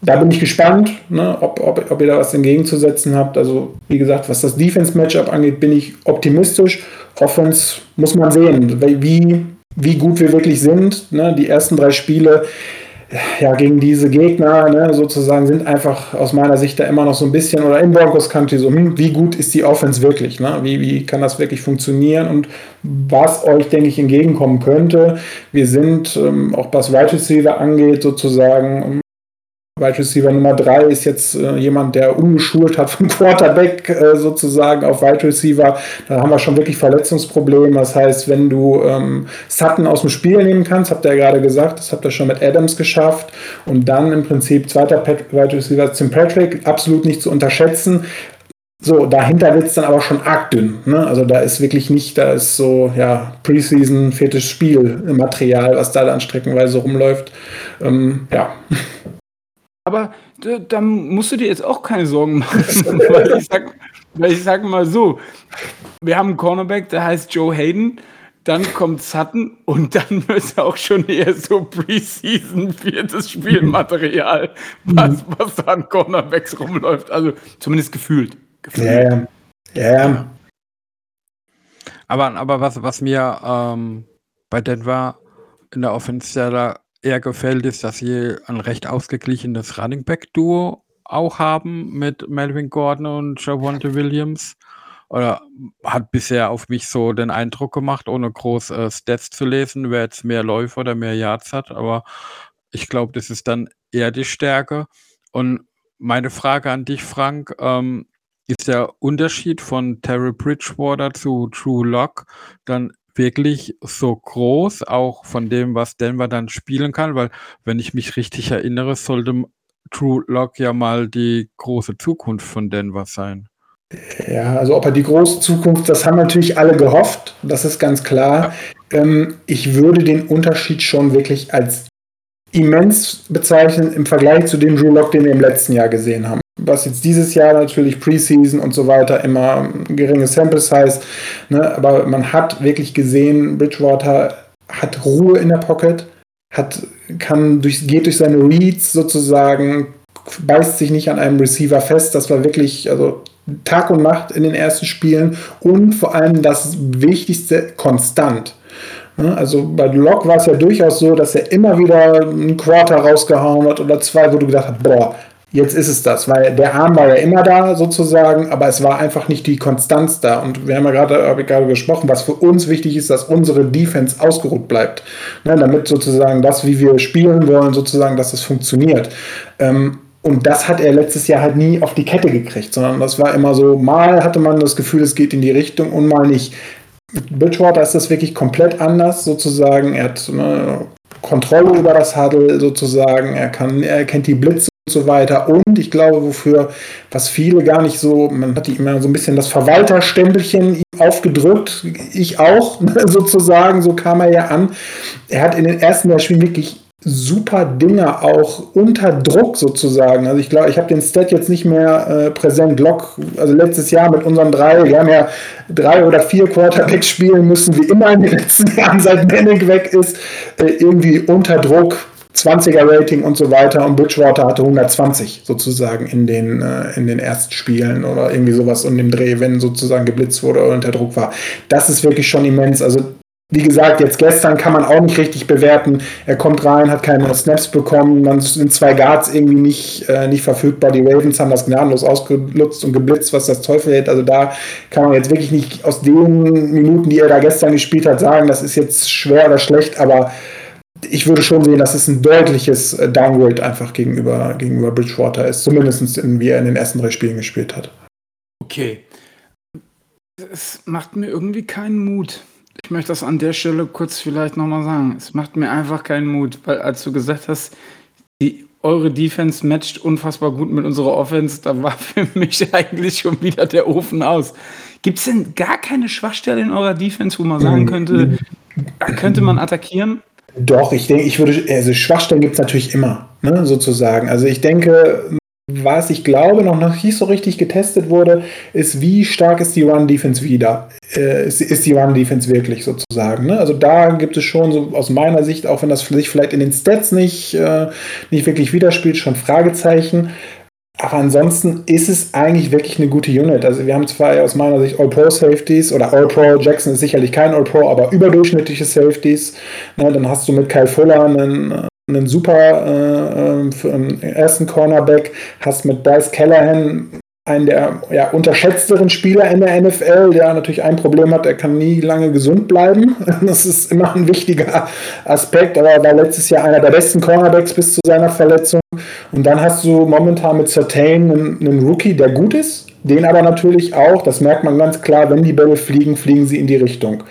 Da bin ich gespannt, ne, ob, ob, ob ihr da was entgegenzusetzen habt. Also, wie gesagt, was das Defense-Matchup angeht, bin ich optimistisch. Offense muss man sehen, wie, wie gut wir wirklich sind. Ne? Die ersten drei Spiele ja, gegen diese Gegner ne, sozusagen sind einfach aus meiner Sicht da immer noch so ein bisschen, oder im Broncos Country so, hm, wie gut ist die Offense wirklich? Ne? Wie, wie kann das wirklich funktionieren? Und was euch, denke ich, entgegenkommen könnte. Wir sind, ähm, auch was Wide Receiver angeht, sozusagen Wide Receiver Nummer 3 ist jetzt äh, jemand, der umgeschult hat vom Quarterback äh, sozusagen auf Wide Receiver. Da haben wir schon wirklich Verletzungsprobleme. Das heißt, wenn du ähm, Sutton aus dem Spiel nehmen kannst, habt ihr ja gerade gesagt, das habt ihr schon mit Adams geschafft. Und dann im Prinzip zweiter Wide Receiver Tim Patrick, absolut nicht zu unterschätzen. So, dahinter wird es dann aber schon arg dünn. Ne? Also da ist wirklich nicht, da ist so, ja, Preseason, viertes Spiel Material, was da dann streckenweise rumläuft. Ähm, ja. Aber da, da, musst du dir jetzt auch keine Sorgen machen, weil, ich sag, weil ich sag mal so, wir haben einen Cornerback, der heißt Joe Hayden, dann kommt Sutton und dann ist auch schon eher so Preseason viertes Spielmaterial, was, was da an Cornerbacks rumläuft. Also zumindest gefühlt. gefühlt. Ja, ja. ja. Aber, aber was, was mir ähm, bei Denver in der Offense eher gefällt, ist, dass sie ein recht ausgeglichenes Running Back Duo auch haben mit Melvin Gordon und Javonte Williams. Oder hat bisher auf mich so den Eindruck gemacht, ohne groß äh, Stats zu lesen, wer jetzt mehr Läufe oder mehr Yards hat. Aber ich glaube, das ist dann eher die Stärke. Und meine Frage an dich, Frank, ähm, ist der Unterschied von Terry Bridgewater zu True Lock dann wirklich so groß, auch von dem, was Denver dann spielen kann, weil, wenn ich mich richtig erinnere, sollte True Lock ja mal die große Zukunft von Denver sein. Ja, also ob er die große Zukunft, das haben natürlich alle gehofft, das ist ganz klar. Ja. Ähm, ich würde den Unterschied schon wirklich als immens bezeichnen im Vergleich zu dem Drew Lock, den wir im letzten Jahr gesehen haben was jetzt dieses Jahr natürlich Preseason und so weiter immer geringe Sample Size, ne, aber man hat wirklich gesehen, Bridgewater hat Ruhe in der Pocket, hat, kann durch, geht durch seine Reads sozusagen, beißt sich nicht an einem Receiver fest. Das war wirklich, also Tag und Nacht in den ersten Spielen und vor allem das Wichtigste, konstant. Ne, also bei Locke war es ja durchaus so, dass er immer wieder einen Quarter rausgehauen hat oder zwei, wo du gedacht hast, boah, Jetzt ist es das, weil der Arm war ja immer da sozusagen, aber es war einfach nicht die Konstanz da. Und wir haben ja gerade, habe ich gerade gesprochen, was für uns wichtig ist, dass unsere Defense ausgeruht bleibt. Ne, damit sozusagen das, wie wir spielen wollen, sozusagen, dass es funktioniert. Ähm, und das hat er letztes Jahr halt nie auf die Kette gekriegt, sondern das war immer so, mal hatte man das Gefühl, es geht in die Richtung und mal nicht. Mit Bridgewater ist das wirklich komplett anders sozusagen. Er hat eine Kontrolle über das Huddle sozusagen. Er kann, er kennt die Blitze so weiter. Und ich glaube, wofür, was viele gar nicht so, man hat immer so ein bisschen das Verwalterstempelchen aufgedrückt, ich auch sozusagen, so kam er ja an. Er hat in den ersten drei Spielen wirklich super Dinger auch unter Druck sozusagen. Also ich glaube, ich habe den Stat jetzt nicht mehr äh, präsent. Lock, also letztes Jahr mit unseren drei, wir haben ja drei oder vier Quarterbacks spielen müssen, wie immer in den letzten Jahren, seit Bennick weg ist, äh, irgendwie unter Druck 20er Rating und so weiter und Bridgewater hatte 120 sozusagen in den, äh, in den ersten Spielen oder irgendwie sowas und dem Dreh, wenn sozusagen geblitzt wurde oder unter Druck war. Das ist wirklich schon immens. Also wie gesagt, jetzt gestern kann man auch nicht richtig bewerten. Er kommt rein, hat keine Snaps bekommen, dann sind zwei Guards irgendwie nicht, äh, nicht verfügbar. Die Ravens haben das gnadenlos ausgenutzt und geblitzt, was das Teufel hält. Also da kann man jetzt wirklich nicht aus den Minuten, die er da gestern gespielt hat, sagen, das ist jetzt schwer oder schlecht, aber ich würde schon sehen, dass es ein deutliches äh, Downgrade einfach gegenüber, gegenüber Bridgewater ist, zumindest in, wie er in den ersten drei Spielen gespielt hat. Okay. Es macht mir irgendwie keinen Mut. Ich möchte das an der Stelle kurz vielleicht nochmal sagen. Es macht mir einfach keinen Mut, weil als du gesagt hast, die, eure Defense matcht unfassbar gut mit unserer Offense, da war für mich eigentlich schon wieder der Ofen aus. Gibt es denn gar keine Schwachstelle in eurer Defense, wo man sagen könnte, da könnte man attackieren? Doch, ich denke, ich würde, also Schwachstellen gibt es natürlich immer, ne, sozusagen. Also ich denke, was ich glaube noch nicht so richtig getestet wurde, ist, wie stark ist die Run-Defense wieder? Äh, ist, ist, die Run-Defense wirklich sozusagen? Ne? Also da gibt es schon so aus meiner Sicht, auch wenn das sich vielleicht in den Stats nicht, äh, nicht wirklich widerspielt, schon Fragezeichen. Aber ansonsten ist es eigentlich wirklich eine gute Unit. Also wir haben zwei aus meiner Sicht All-Pro-Safeties oder All-Pro, Jackson ist sicherlich kein All-Pro, aber überdurchschnittliche Safeties. Ne, dann hast du mit Kyle Fuller einen, einen super äh, einen ersten Cornerback, hast mit Bryce Callahan einen der ja, unterschätzteren Spieler in der NFL, der natürlich ein Problem hat, er kann nie lange gesund bleiben. Das ist immer ein wichtiger Aspekt, aber er war letztes Jahr einer der besten Cornerbacks bis zu seiner Verletzung. Und dann hast du momentan mit Certain einen, einen Rookie, der gut ist, den aber natürlich auch, das merkt man ganz klar, wenn die Bälle fliegen, fliegen sie in die Richtung.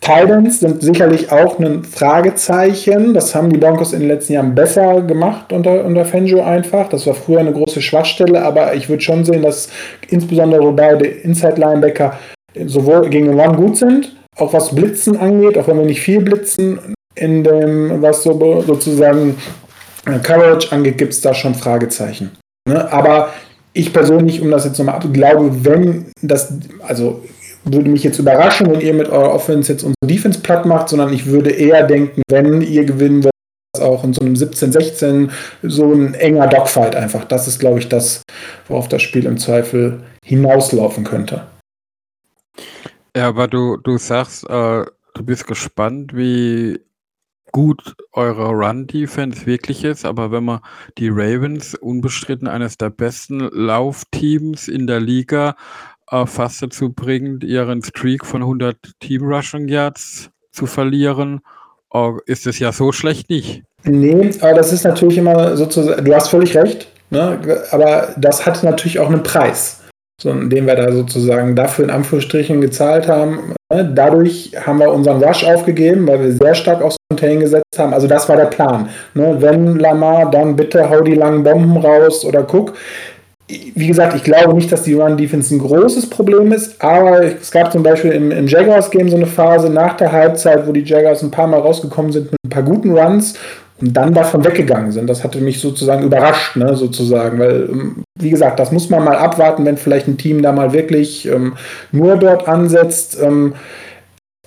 Titans sind sicherlich auch ein Fragezeichen. Das haben die Broncos in den letzten Jahren besser gemacht unter, unter Fangio einfach. Das war früher eine große Schwachstelle, aber ich würde schon sehen, dass insbesondere beide Inside-Linebacker sowohl gegen den Run gut sind, auch was Blitzen angeht, auch wenn wir nicht viel blitzen, in dem, was so, sozusagen äh, Coverage angeht, gibt es da schon Fragezeichen. Ne? Aber ich persönlich, um das jetzt nochmal ab, glaube, wenn das, also würde mich jetzt überraschen, wenn ihr mit eurer Offense jetzt unsere Defense platt macht, sondern ich würde eher denken, wenn ihr gewinnen wollt, auch in so einem 17-16 so ein enger Dogfight einfach. Das ist, glaube ich, das, worauf das Spiel im Zweifel hinauslaufen könnte. Ja, aber du, du sagst, äh, du bist gespannt, wie gut eure Run-Defense wirklich ist, aber wenn man die Ravens unbestritten eines der besten Laufteams in der Liga äh, fast dazu bringt, ihren Streak von 100 Team Rushing Yards zu verlieren, äh, ist es ja so schlecht nicht. Nee, aber das ist natürlich immer sozusagen, du hast völlig recht, ne? aber das hat natürlich auch einen Preis, so, den wir da sozusagen dafür in Anführungsstrichen gezahlt haben. Ne? Dadurch haben wir unseren Rush aufgegeben, weil wir sehr stark aufs Contain gesetzt haben. Also das war der Plan. Ne? Wenn Lamar, dann bitte hau die langen Bomben raus oder guck wie gesagt, ich glaube nicht, dass die Run-Defense ein großes Problem ist, aber es gab zum Beispiel im, im Jaguars-Game so eine Phase nach der Halbzeit, wo die Jaguars ein paar Mal rausgekommen sind mit ein paar guten Runs und dann davon weggegangen sind. Das hatte mich sozusagen überrascht, ne, sozusagen, weil, ähm, wie gesagt, das muss man mal abwarten, wenn vielleicht ein Team da mal wirklich ähm, nur dort ansetzt. Ähm,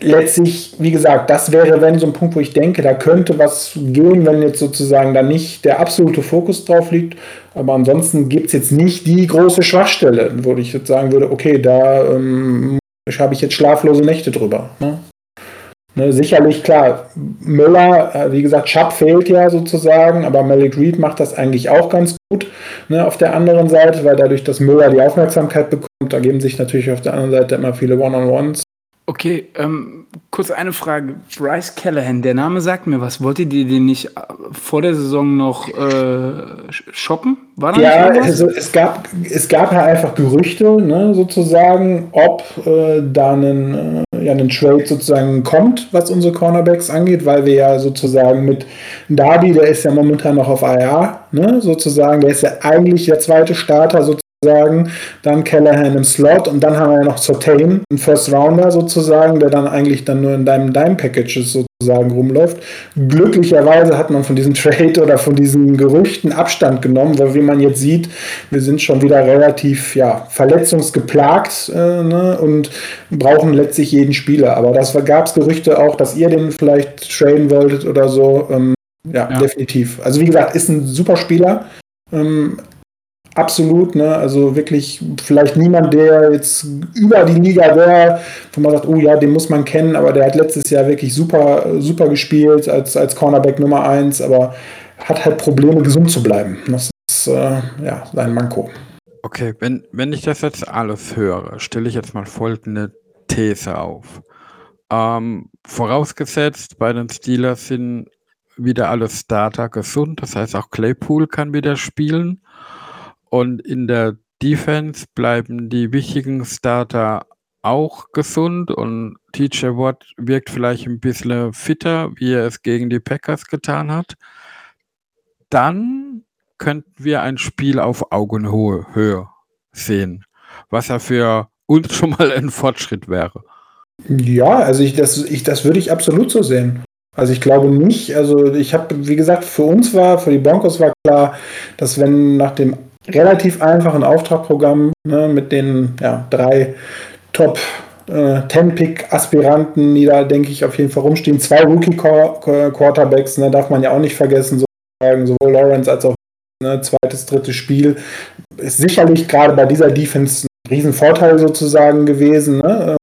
letztlich, wie gesagt, das wäre, wenn so ein Punkt, wo ich denke, da könnte was gehen, wenn jetzt sozusagen da nicht der absolute Fokus drauf liegt. Aber ansonsten gibt es jetzt nicht die große Schwachstelle, wo ich jetzt sagen würde, okay, da ähm, habe ich jetzt schlaflose Nächte drüber. Ne? Ne, sicherlich, klar, Müller, äh, wie gesagt, Schapp fehlt ja sozusagen, aber Malik Reed macht das eigentlich auch ganz gut ne, auf der anderen Seite, weil dadurch, dass Müller die Aufmerksamkeit bekommt, da geben sich natürlich auf der anderen Seite immer viele One-on-Ones. Okay, ähm, kurz eine Frage. Bryce Callahan, der Name sagt mir was. Wolltet ihr den nicht äh, vor der Saison noch äh, shoppen? War da ja, also es gab, es gab ja einfach Gerüchte, ne, sozusagen, ob äh, da ein, äh, ja ein Trade sozusagen kommt, was unsere Cornerbacks angeht, weil wir ja sozusagen mit Darby, der ist ja momentan noch auf IR, ne, sozusagen, der ist ja eigentlich der zweite Starter sozusagen sozusagen, dann Callahan im Slot und dann haben wir ja noch Sotain, einen First Rounder sozusagen, der dann eigentlich dann nur in deinem Dime-Package sozusagen rumläuft. Glücklicherweise hat man von diesem Trade oder von diesen Gerüchten Abstand genommen, weil wie man jetzt sieht, wir sind schon wieder relativ ja, verletzungsgeplagt äh, ne, und brauchen letztlich jeden Spieler. Aber das gab es Gerüchte auch, dass ihr den vielleicht traden wolltet oder so. Ähm, ja, ja, definitiv. Also wie gesagt, ist ein super Spieler. Ähm, Absolut, ne? Also wirklich vielleicht niemand, der jetzt über die Liga wäre, wo man sagt, oh ja, den muss man kennen, aber der hat letztes Jahr wirklich super, super gespielt als, als Cornerback Nummer 1, aber hat halt Probleme, gesund zu bleiben. Das ist äh, ja sein Manko. Okay, wenn, wenn ich das jetzt alles höre, stelle ich jetzt mal folgende These auf. Ähm, vorausgesetzt, bei den Steelers sind wieder alle Starter gesund, das heißt auch Claypool kann wieder spielen. Und in der Defense bleiben die wichtigen Starter auch gesund und TJ Watt wirkt vielleicht ein bisschen fitter, wie er es gegen die Packers getan hat. Dann könnten wir ein Spiel auf Augenhöhe Höhe sehen, was ja für uns schon mal ein Fortschritt wäre. Ja, also ich, das, ich, das würde ich absolut so sehen. Also ich glaube nicht, also ich habe, wie gesagt, für uns war, für die Broncos war klar, dass wenn nach dem relativ einfachen Auftragprogramm ne, mit den ja, drei Top äh, 10-Pick-Aspiranten, die da, denke ich, auf jeden Fall rumstehen. Zwei Rookie-Quarterbacks, ne, darf man ja auch nicht vergessen, sozusagen, sowohl Lawrence als auch ne, zweites, drittes Spiel. Ist sicherlich gerade bei dieser Defense ein Riesenvorteil sozusagen gewesen. Ne?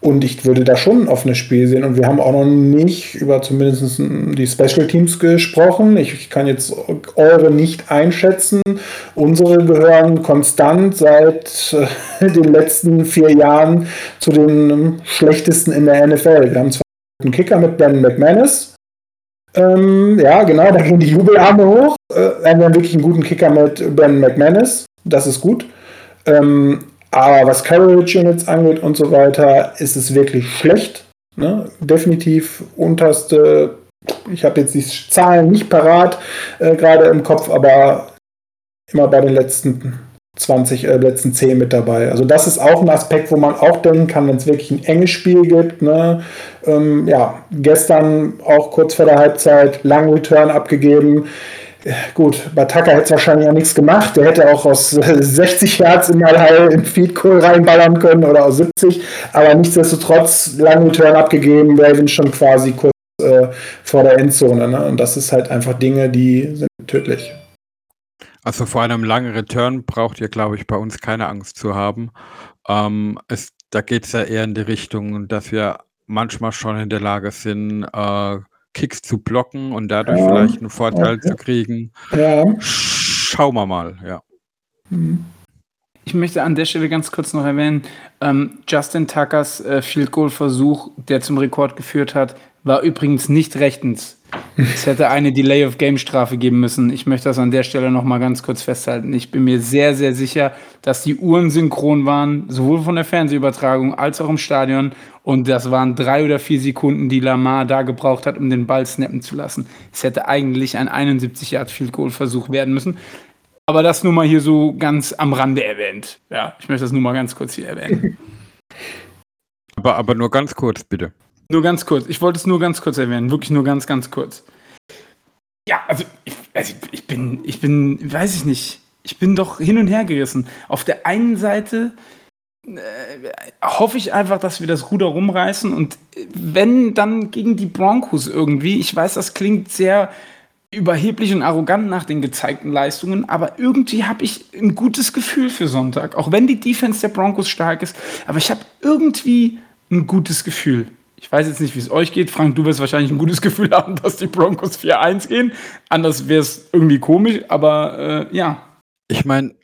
Und ich würde da schon ein offenes Spiel sehen. Und wir haben auch noch nicht über zumindest die Special Teams gesprochen. Ich kann jetzt eure nicht einschätzen. Unsere gehören konstant seit äh, den letzten vier Jahren zu den schlechtesten in der NFL. Wir haben zwar einen Kicker mit Ben McManus. Ähm, ja, genau, da gehen die Jubelarme hoch. Äh, wir haben wirklich einen guten Kicker mit Ben McManus. Das ist gut. Ähm, aber was Coverage Units angeht und so weiter, ist es wirklich schlecht. Ne? Definitiv unterste, ich habe jetzt die Zahlen nicht parat, äh, gerade im Kopf, aber immer bei den letzten 20, äh, letzten 10 mit dabei. Also das ist auch ein Aspekt, wo man auch denken kann, wenn es wirklich ein enges Spiel gibt. Ne? Ähm, ja, gestern auch kurz vor der Halbzeit lang Return abgegeben gut, bei Tucker hätte es wahrscheinlich auch nichts gemacht. Der hätte auch aus 60 Yards in Mal in Feed reinballern können oder aus 70. Aber nichtsdestotrotz langen Return abgegeben. Raven schon quasi kurz äh, vor der Endzone. Ne? Und das ist halt einfach Dinge, die sind tödlich. Also vor einem langen Return braucht ihr, glaube ich, bei uns keine Angst zu haben. Ähm, es, da geht es ja eher in die Richtung, dass wir manchmal schon in der Lage sind, äh, Kicks zu blocken und dadurch ja, vielleicht einen Vorteil okay. zu kriegen. Ja. Schauen wir mal, ja. Mhm. Ich möchte an der Stelle ganz kurz noch erwähnen, ähm, Justin Tuckers äh, Field Goal Versuch, der zum Rekord geführt hat, war übrigens nicht rechtens. Es hätte eine Delay of Game Strafe geben müssen. Ich möchte das an der Stelle noch mal ganz kurz festhalten. Ich bin mir sehr, sehr sicher, dass die Uhren synchron waren, sowohl von der Fernsehübertragung als auch im Stadion. Und das waren drei oder vier Sekunden, die Lamar da gebraucht hat, um den Ball snappen zu lassen. Es hätte eigentlich ein 71 Yard Field Goal Versuch werden müssen. Aber das nur mal hier so ganz am Rande erwähnt. Ja, ich möchte das nur mal ganz kurz hier erwähnen. Aber, aber nur ganz kurz, bitte. Nur ganz kurz. Ich wollte es nur ganz kurz erwähnen. Wirklich nur ganz, ganz kurz. Ja, also ich, also ich bin, ich bin, weiß ich nicht. Ich bin doch hin und her gerissen. Auf der einen Seite äh, hoffe ich einfach, dass wir das Ruder rumreißen und wenn dann gegen die Broncos irgendwie, ich weiß, das klingt sehr überheblich und arrogant nach den gezeigten Leistungen, aber irgendwie habe ich ein gutes Gefühl für Sonntag, auch wenn die Defense der Broncos stark ist, aber ich habe irgendwie ein gutes Gefühl. Ich weiß jetzt nicht, wie es euch geht. Frank, du wirst wahrscheinlich ein gutes Gefühl haben, dass die Broncos 4-1 gehen. Anders wäre es irgendwie komisch, aber äh, ja. Ich meine,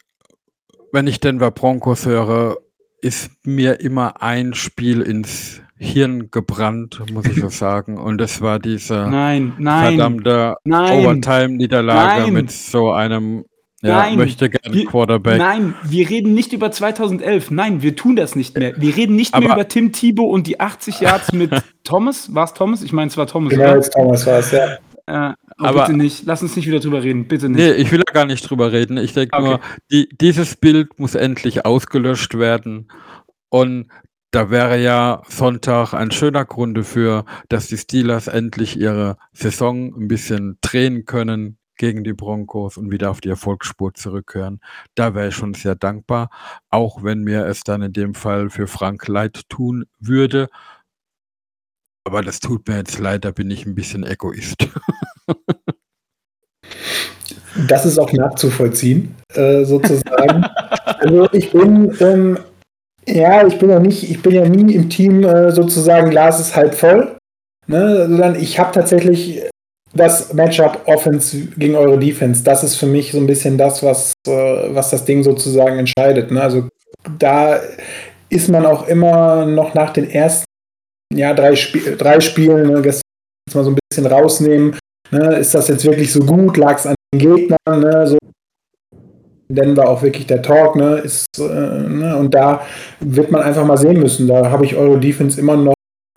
wenn ich Denver Broncos höre, ist mir immer ein Spiel ins Hirn gebrannt, muss ich so sagen. Und das war diese nein, nein, verdammte Overtime-Niederlage mit so einem Ja, Nein, möchte gerne wir- Quarterback. Nein, wir reden nicht über 2011. Nein, wir tun das nicht mehr. Wir reden nicht mehr Aber- über Tim Thibault und die 80 Yards mit Thomas. War es Thomas? Ich meine, es war Thomas. Genau, jetzt Thomas war es, ja. Äh, oh, Aber- bitte nicht. Lass uns nicht wieder drüber reden. Bitte nicht. Nee, ich will da gar nicht drüber reden. Ich denke Okay. nur, die, dieses Bild muss endlich ausgelöscht werden. Und da wäre ja Sonntag ein schöner Grund dafür, dass die Steelers endlich ihre Saison ein bisschen drehen können gegen die Broncos und wieder auf die Erfolgsspur zurückkehren. Da wäre ich schon sehr dankbar, auch wenn mir es dann in dem Fall für Frank leid tun würde. Aber das tut mir jetzt leid, da bin ich ein bisschen Egoist. Das ist auch nachzuvollziehen, äh, sozusagen. also ich bin, ähm, ja, ich bin ja nicht, ich bin ja nie im Team äh, sozusagen, Glas ist halb voll, ne, sondern ich habe tatsächlich das Matchup Offense gegen eure Defense. Das ist für mich so ein bisschen das, was, äh, was das Ding sozusagen entscheidet. Ne? Also da ist man auch immer noch nach den ersten ja, drei, Spie drei Spielen, ne, gestern mal so ein bisschen rausnehmen, ne, ist das jetzt wirklich so gut? Lag es an den Gegnern? Ne, so Denver auch wirklich der Talk, ne, ist, äh, ne, und da wird man einfach mal sehen müssen. Da habe ich eure Defense immer noch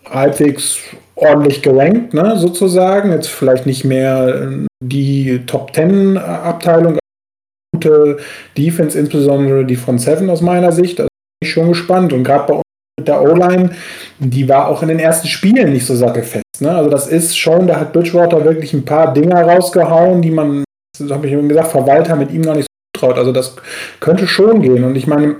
halbwegs ordentlich gerankt, ne, sozusagen. Jetzt vielleicht nicht mehr äh, die Top Ten Abteilung, gute Defense, insbesondere die von Seven aus meiner Sicht. Also bin ich schon gespannt. Und gerade bei uns mit der O-Line, die war auch in den ersten Spielen nicht so sattelfest. Ne? Also das ist schon, da hat Bridgewater wirklich ein paar Dinger rausgehauen, die man, das habe ich eben gesagt, Verwalter mit ihm noch nicht so traut. Also das könnte schon gehen. Und ich meine,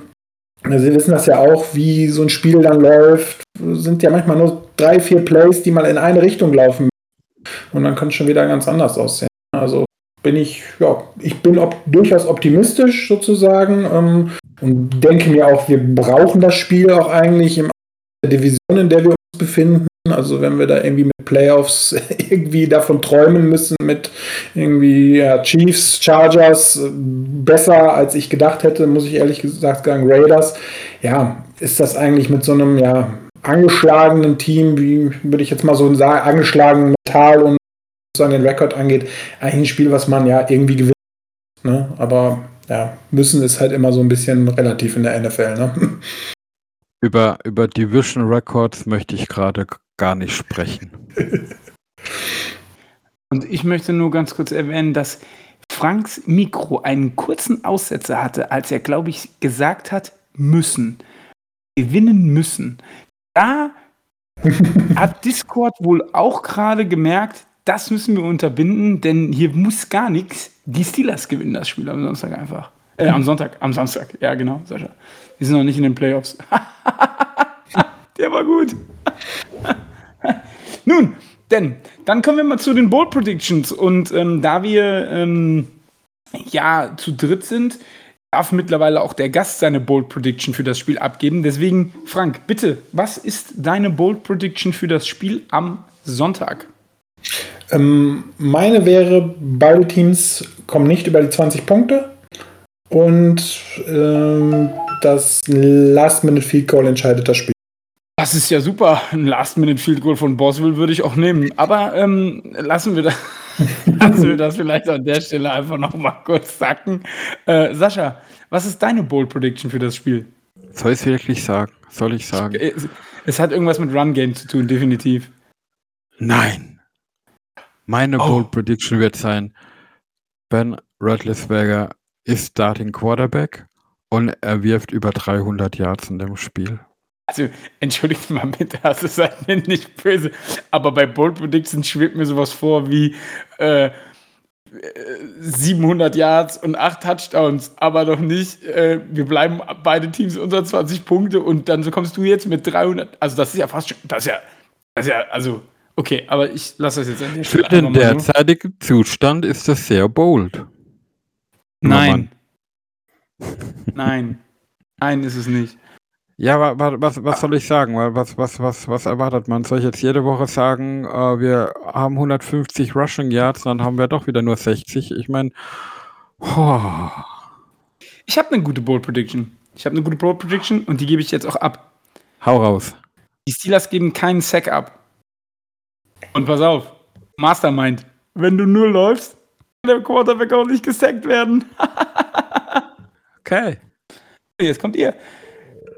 Sie wissen das ja auch, wie so ein Spiel dann läuft. Sind ja manchmal nur drei, vier Plays, die mal in eine Richtung laufen. Und dann kann es schon wieder ganz anders aussehen. Also bin ich, ja, ich bin op durchaus optimistisch sozusagen ähm, und denke mir auch, wir brauchen das Spiel auch eigentlich in der Division, in der wir befinden. Also wenn wir da irgendwie mit Playoffs irgendwie davon träumen müssen, mit irgendwie ja, Chiefs, Chargers, äh, besser als ich gedacht hätte, muss ich ehrlich gesagt sagen, Raiders, ja, ist das eigentlich mit so einem ja angeschlagenen Team, wie würde ich jetzt mal so sagen, angeschlagenen Metall und was an den Rekord angeht, eigentlich ein Spiel, was man ja irgendwie gewinnt. Ne? Aber ja, müssen ist halt immer so ein bisschen relativ in der NFL. Ne? Über, über Division Records möchte ich gerade gar nicht sprechen. Und ich möchte nur ganz kurz erwähnen, dass Franks Mikro einen kurzen Aussetzer hatte, als er, glaube ich, gesagt hat, müssen. Gewinnen müssen. Da hat Discord wohl auch gerade gemerkt, das müssen wir unterbinden, denn hier muss gar nichts. Die Steelers gewinnen das Spiel am Sonntag einfach. Äh, am Sonntag, am Samstag. Ja, genau, Sascha. Die sind noch nicht in den Playoffs. Der war gut. Nun, denn dann kommen wir mal zu den Bold Predictions. Und ähm, da wir ähm, ja zu dritt sind, darf mittlerweile auch der Gast seine Bold Prediction für das Spiel abgeben. Deswegen, Frank, bitte, was ist deine Bold Prediction für das Spiel am Sonntag? Ähm, meine wäre, beide Teams kommen nicht über die 20 Punkte und ähm, das Last-Minute-Field Goal entscheidet das Spiel. Das ist ja super. Ein Last-Minute-Field-Goal von Boswell würde ich auch nehmen. Aber ähm, lassen, wir das, lassen wir das vielleicht an der Stelle einfach noch mal kurz sacken. Äh, Sascha, was ist deine Bold Prediction für das Spiel? Soll ich es wirklich sagen? Soll ich sagen? Es, es hat irgendwas mit Run-Game zu tun, definitiv. Nein. Meine Oh. Bold Prediction wird sein, Ben Roethlisberger ist Starting Quarterback und er wirft über 300 Yards in dem Spiel. Also, entschuldigt mal bitte, also seid mir nicht böse, aber bei Bold Predictions schwebt mir sowas vor wie äh, äh, 700 Yards und 8 Touchdowns, aber doch nicht, äh, wir bleiben beide Teams unter 20 Punkte und dann so kommst du jetzt mit 300, also das ist ja fast schon, das ist ja, das ist ja, also, okay, aber ich lasse das jetzt an der Für den derzeitigen Zustand ist das sehr bold. Nein. Nein. Nein, ist es nicht. Ja, wa, wa, was, was soll ich sagen? Was, was, was, was erwartet man? Soll ich jetzt jede Woche sagen, äh, wir haben 150 Rushing Yards, dann haben wir doch wieder nur 60? Ich meine, oh, Ich habe eine gute Bold Prediction. Ich habe eine gute Bold Prediction und die gebe ich jetzt auch ab. hau raus. Die Steelers geben keinen Sack ab. Und pass auf, Mastermind, wenn du nur läufst, der Quarterback auch nicht gesackt werden. Okay. Jetzt kommt ihr.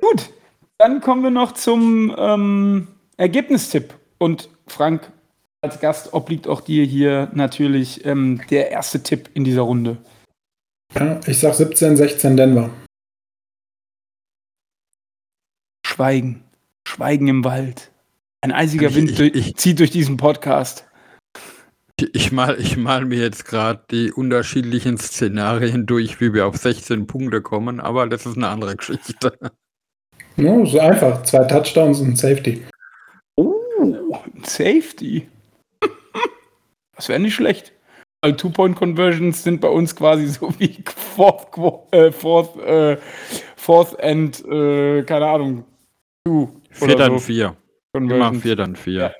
Gut, dann kommen wir noch zum ähm, Ergebnistipp. Und Frank, als Gast obliegt auch dir hier natürlich ähm, der erste Tipp in dieser Runde. Ja, ich sag 17, 16 Denver. Schweigen. Schweigen im Wald. Ein eisiger Ich- Wind ich- ich- zieht durch diesen Podcast. Ich mal, ich mal mir jetzt gerade die unterschiedlichen Szenarien durch, wie wir auf 16 Punkte kommen, aber das ist eine andere Geschichte. No, so einfach. Zwei Touchdowns und ein Safety. Oh, ein Safety. Das wäre nicht schlecht. Weil Two-Point-Conversions sind bei uns quasi so wie Fourth, äh, fourth, äh, fourth and, äh, keine Ahnung, Two. Vier dann so vier. Immer vier dann vier.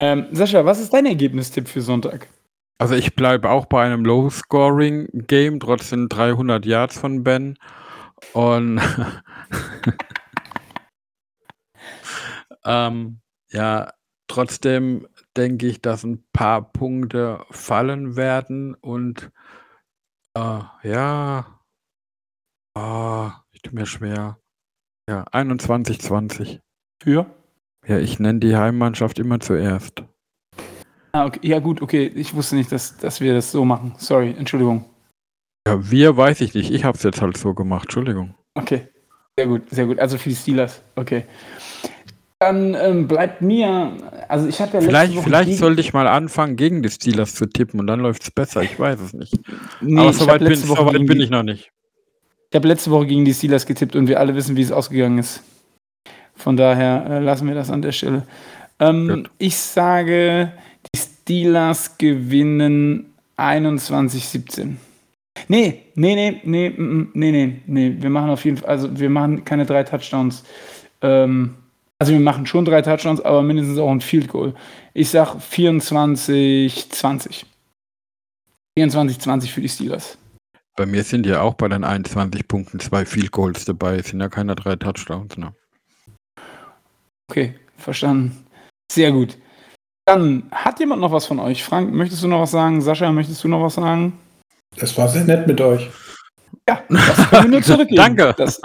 Ähm, Sascha, was ist dein Ergebnistipp für Sonntag? Also ich bleibe auch bei einem Low-Scoring-Game, trotzdem 300 Yards von Ben. Und ähm, ja, trotzdem denke ich, dass ein paar Punkte fallen werden und äh, ja, ah, ich tue mir schwer. Ja, 21, 20. Für? Ja, ich nenne die Heimmannschaft immer zuerst. Ah, okay. Ja, gut, okay. Ich wusste nicht, dass, dass wir das so machen. Sorry, Entschuldigung. Ja, wir weiß ich nicht. Ich habe es jetzt halt so gemacht. Entschuldigung. Okay. Sehr gut, sehr gut. Also für die Steelers. Okay. Dann ähm, bleibt mir, also ich habe ja Vielleicht, Woche vielleicht gegen- sollte ich mal anfangen, gegen die Steelers zu tippen und dann läuft es besser. Ich weiß es nicht. Nee, Aber ich so hab weit, bin, so bin ich noch nicht. Ich habe letzte Woche gegen die Steelers getippt und wir alle wissen, wie es ausgegangen ist. Von daher äh, lassen wir das an der Stelle. Ähm, ich sage, die Steelers gewinnen 21-17. Nee, nee, nee, nee, mm, mm, nee, nee, nee. Wir machen auf jeden Fall, also wir machen keine drei Touchdowns. Ähm, also wir machen schon drei Touchdowns, aber mindestens auch ein Field Goal. Ich sag 24-20. 24-20 für die Steelers. Bei mir sind ja auch bei den 21 Punkten zwei Field Goals dabei. Es sind ja keine drei Touchdowns. Ne? Okay, verstanden. Sehr gut. Dann hat jemand noch was von euch? Frank, möchtest du noch was sagen? Sascha, möchtest du noch was sagen? Das war sehr nett mit euch. Ja, das können wir nur zurückgeben. Danke. Das,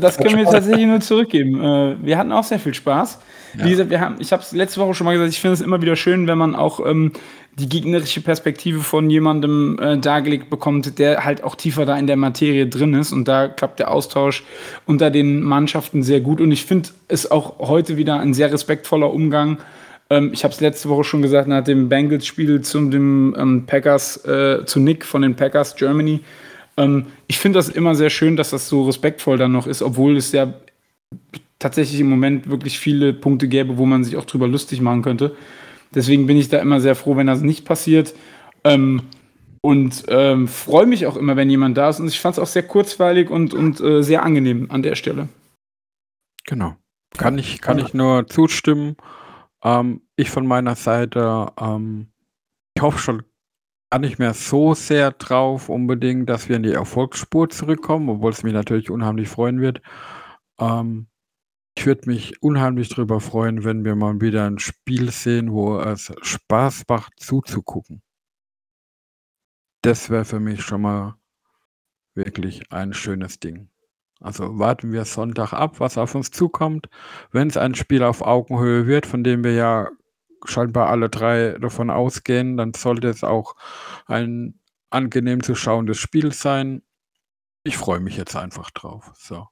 das können wir tatsächlich nur zurückgeben. Äh, wir hatten auch sehr viel Spaß. Ja. Wie gesagt, wir haben, ich habe es letzte Woche schon mal gesagt, ich finde es immer wieder schön, wenn man auch ähm, die gegnerische Perspektive von jemandem äh, dargelegt bekommt, der halt auch tiefer da in der Materie drin ist. Und da klappt der Austausch unter den Mannschaften sehr gut. Und ich finde es auch heute wieder ein sehr respektvoller Umgang. Ähm, ich habe es letzte Woche schon gesagt, nach dem Bengals-Spiel zu dem ähm, Packers, äh, zu Nick von den Packers Germany. Ähm, ich finde das immer sehr schön, dass das so respektvoll dann noch ist, obwohl es ja tatsächlich im Moment wirklich viele Punkte gäbe, wo man sich auch drüber lustig machen könnte. Deswegen bin ich da immer sehr froh, wenn das nicht passiert. Ähm, und ähm, freue mich auch immer, wenn jemand da ist. Und ich fand es auch sehr kurzweilig und, und äh, sehr angenehm an der Stelle. Genau. Kann ich, kann ich nur zustimmen. Ähm, ich von meiner Seite, ähm, ich hoffe schon gar nicht mehr so sehr drauf unbedingt, dass wir in die Erfolgsspur zurückkommen, obwohl es mich natürlich unheimlich freuen wird. Ähm, ich würde mich unheimlich darüber freuen, wenn wir mal wieder ein Spiel sehen, wo es Spaß macht zuzugucken. Das wäre für mich schon mal wirklich ein schönes Ding. Also warten wir Sonntag ab, was auf uns zukommt. Wenn es ein Spiel auf Augenhöhe wird, von dem wir ja scheinbar alle drei davon ausgehen, dann sollte es auch ein angenehm zu schauendes Spiel sein. Ich freue mich jetzt einfach drauf. So.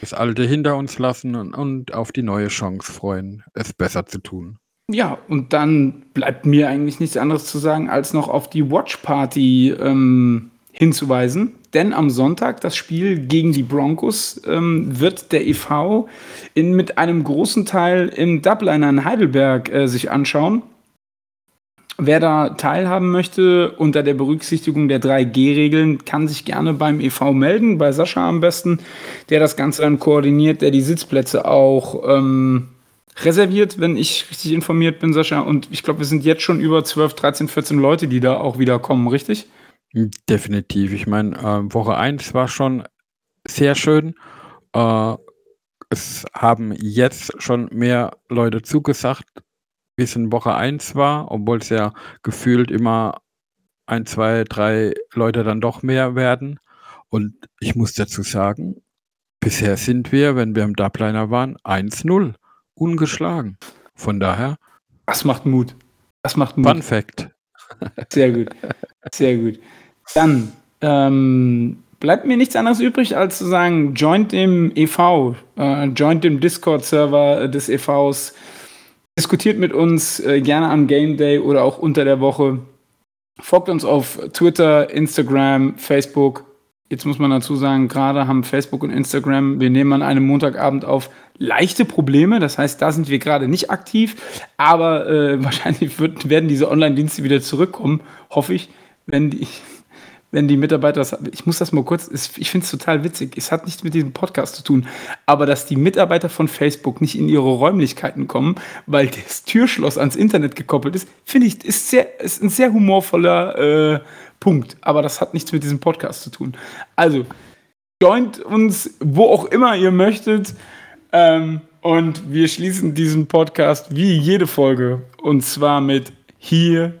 Das Alte hinter uns lassen und, und auf die neue Chance freuen, es besser zu tun. Ja, und dann bleibt mir eigentlich nichts anderes zu sagen, als noch auf die Watch Party ähm, hinzuweisen. Denn am Sonntag, das Spiel gegen die Broncos, ähm, wird der EV in, mit einem großen Teil im Dubliner in Heidelberg äh, sich anschauen. Wer da teilhaben möchte, unter der Berücksichtigung der 3G-Regeln, kann sich gerne beim EV melden, bei Sascha am besten, der das Ganze dann koordiniert, der die Sitzplätze auch ähm, reserviert, wenn ich richtig informiert bin, Sascha. Und ich glaube, wir sind jetzt schon über 12, 13, 14 Leute, die da auch wieder kommen, richtig? Definitiv. Ich meine, äh, Woche 1 war schon sehr schön. Äh, es haben jetzt schon mehr Leute zugesagt. Wie es in Woche 1 war, obwohl es ja gefühlt immer ein, zwei, drei Leute dann doch mehr werden. Und ich muss dazu sagen, bisher sind wir, wenn wir im Dubliner waren, 1-0 ungeschlagen. Von daher. Das macht Mut. Das macht Mut. Fun Fact. Sehr gut. Sehr gut. Dann ähm, bleibt mir nichts anderes übrig, als zu sagen, joint dem EV, äh, joint dem Discord-Server des EVs, diskutiert mit uns äh, gerne am Game Day oder auch unter der Woche. Folgt uns auf Twitter, Instagram, Facebook. Jetzt muss man dazu sagen, gerade haben Facebook und Instagram, wir nehmen an einem Montagabend auf, leichte Probleme. Das heißt, da sind wir gerade nicht aktiv. Aber äh, wahrscheinlich wird, werden diese Online-Dienste wieder zurückkommen, hoffe ich, wenn die, wenn die Mitarbeiter das, ich muss das mal kurz, ich finde es total witzig, es hat nichts mit diesem Podcast zu tun, aber dass die Mitarbeiter von Facebook nicht in ihre Räumlichkeiten kommen, weil das Türschloss ans Internet gekoppelt ist, finde ich, ist, sehr, ist ein sehr humorvoller äh, Punkt, aber das hat nichts mit diesem Podcast zu tun. Also, joint uns, wo auch immer ihr möchtet, ähm, und wir schließen diesen Podcast wie jede Folge, und zwar mit Here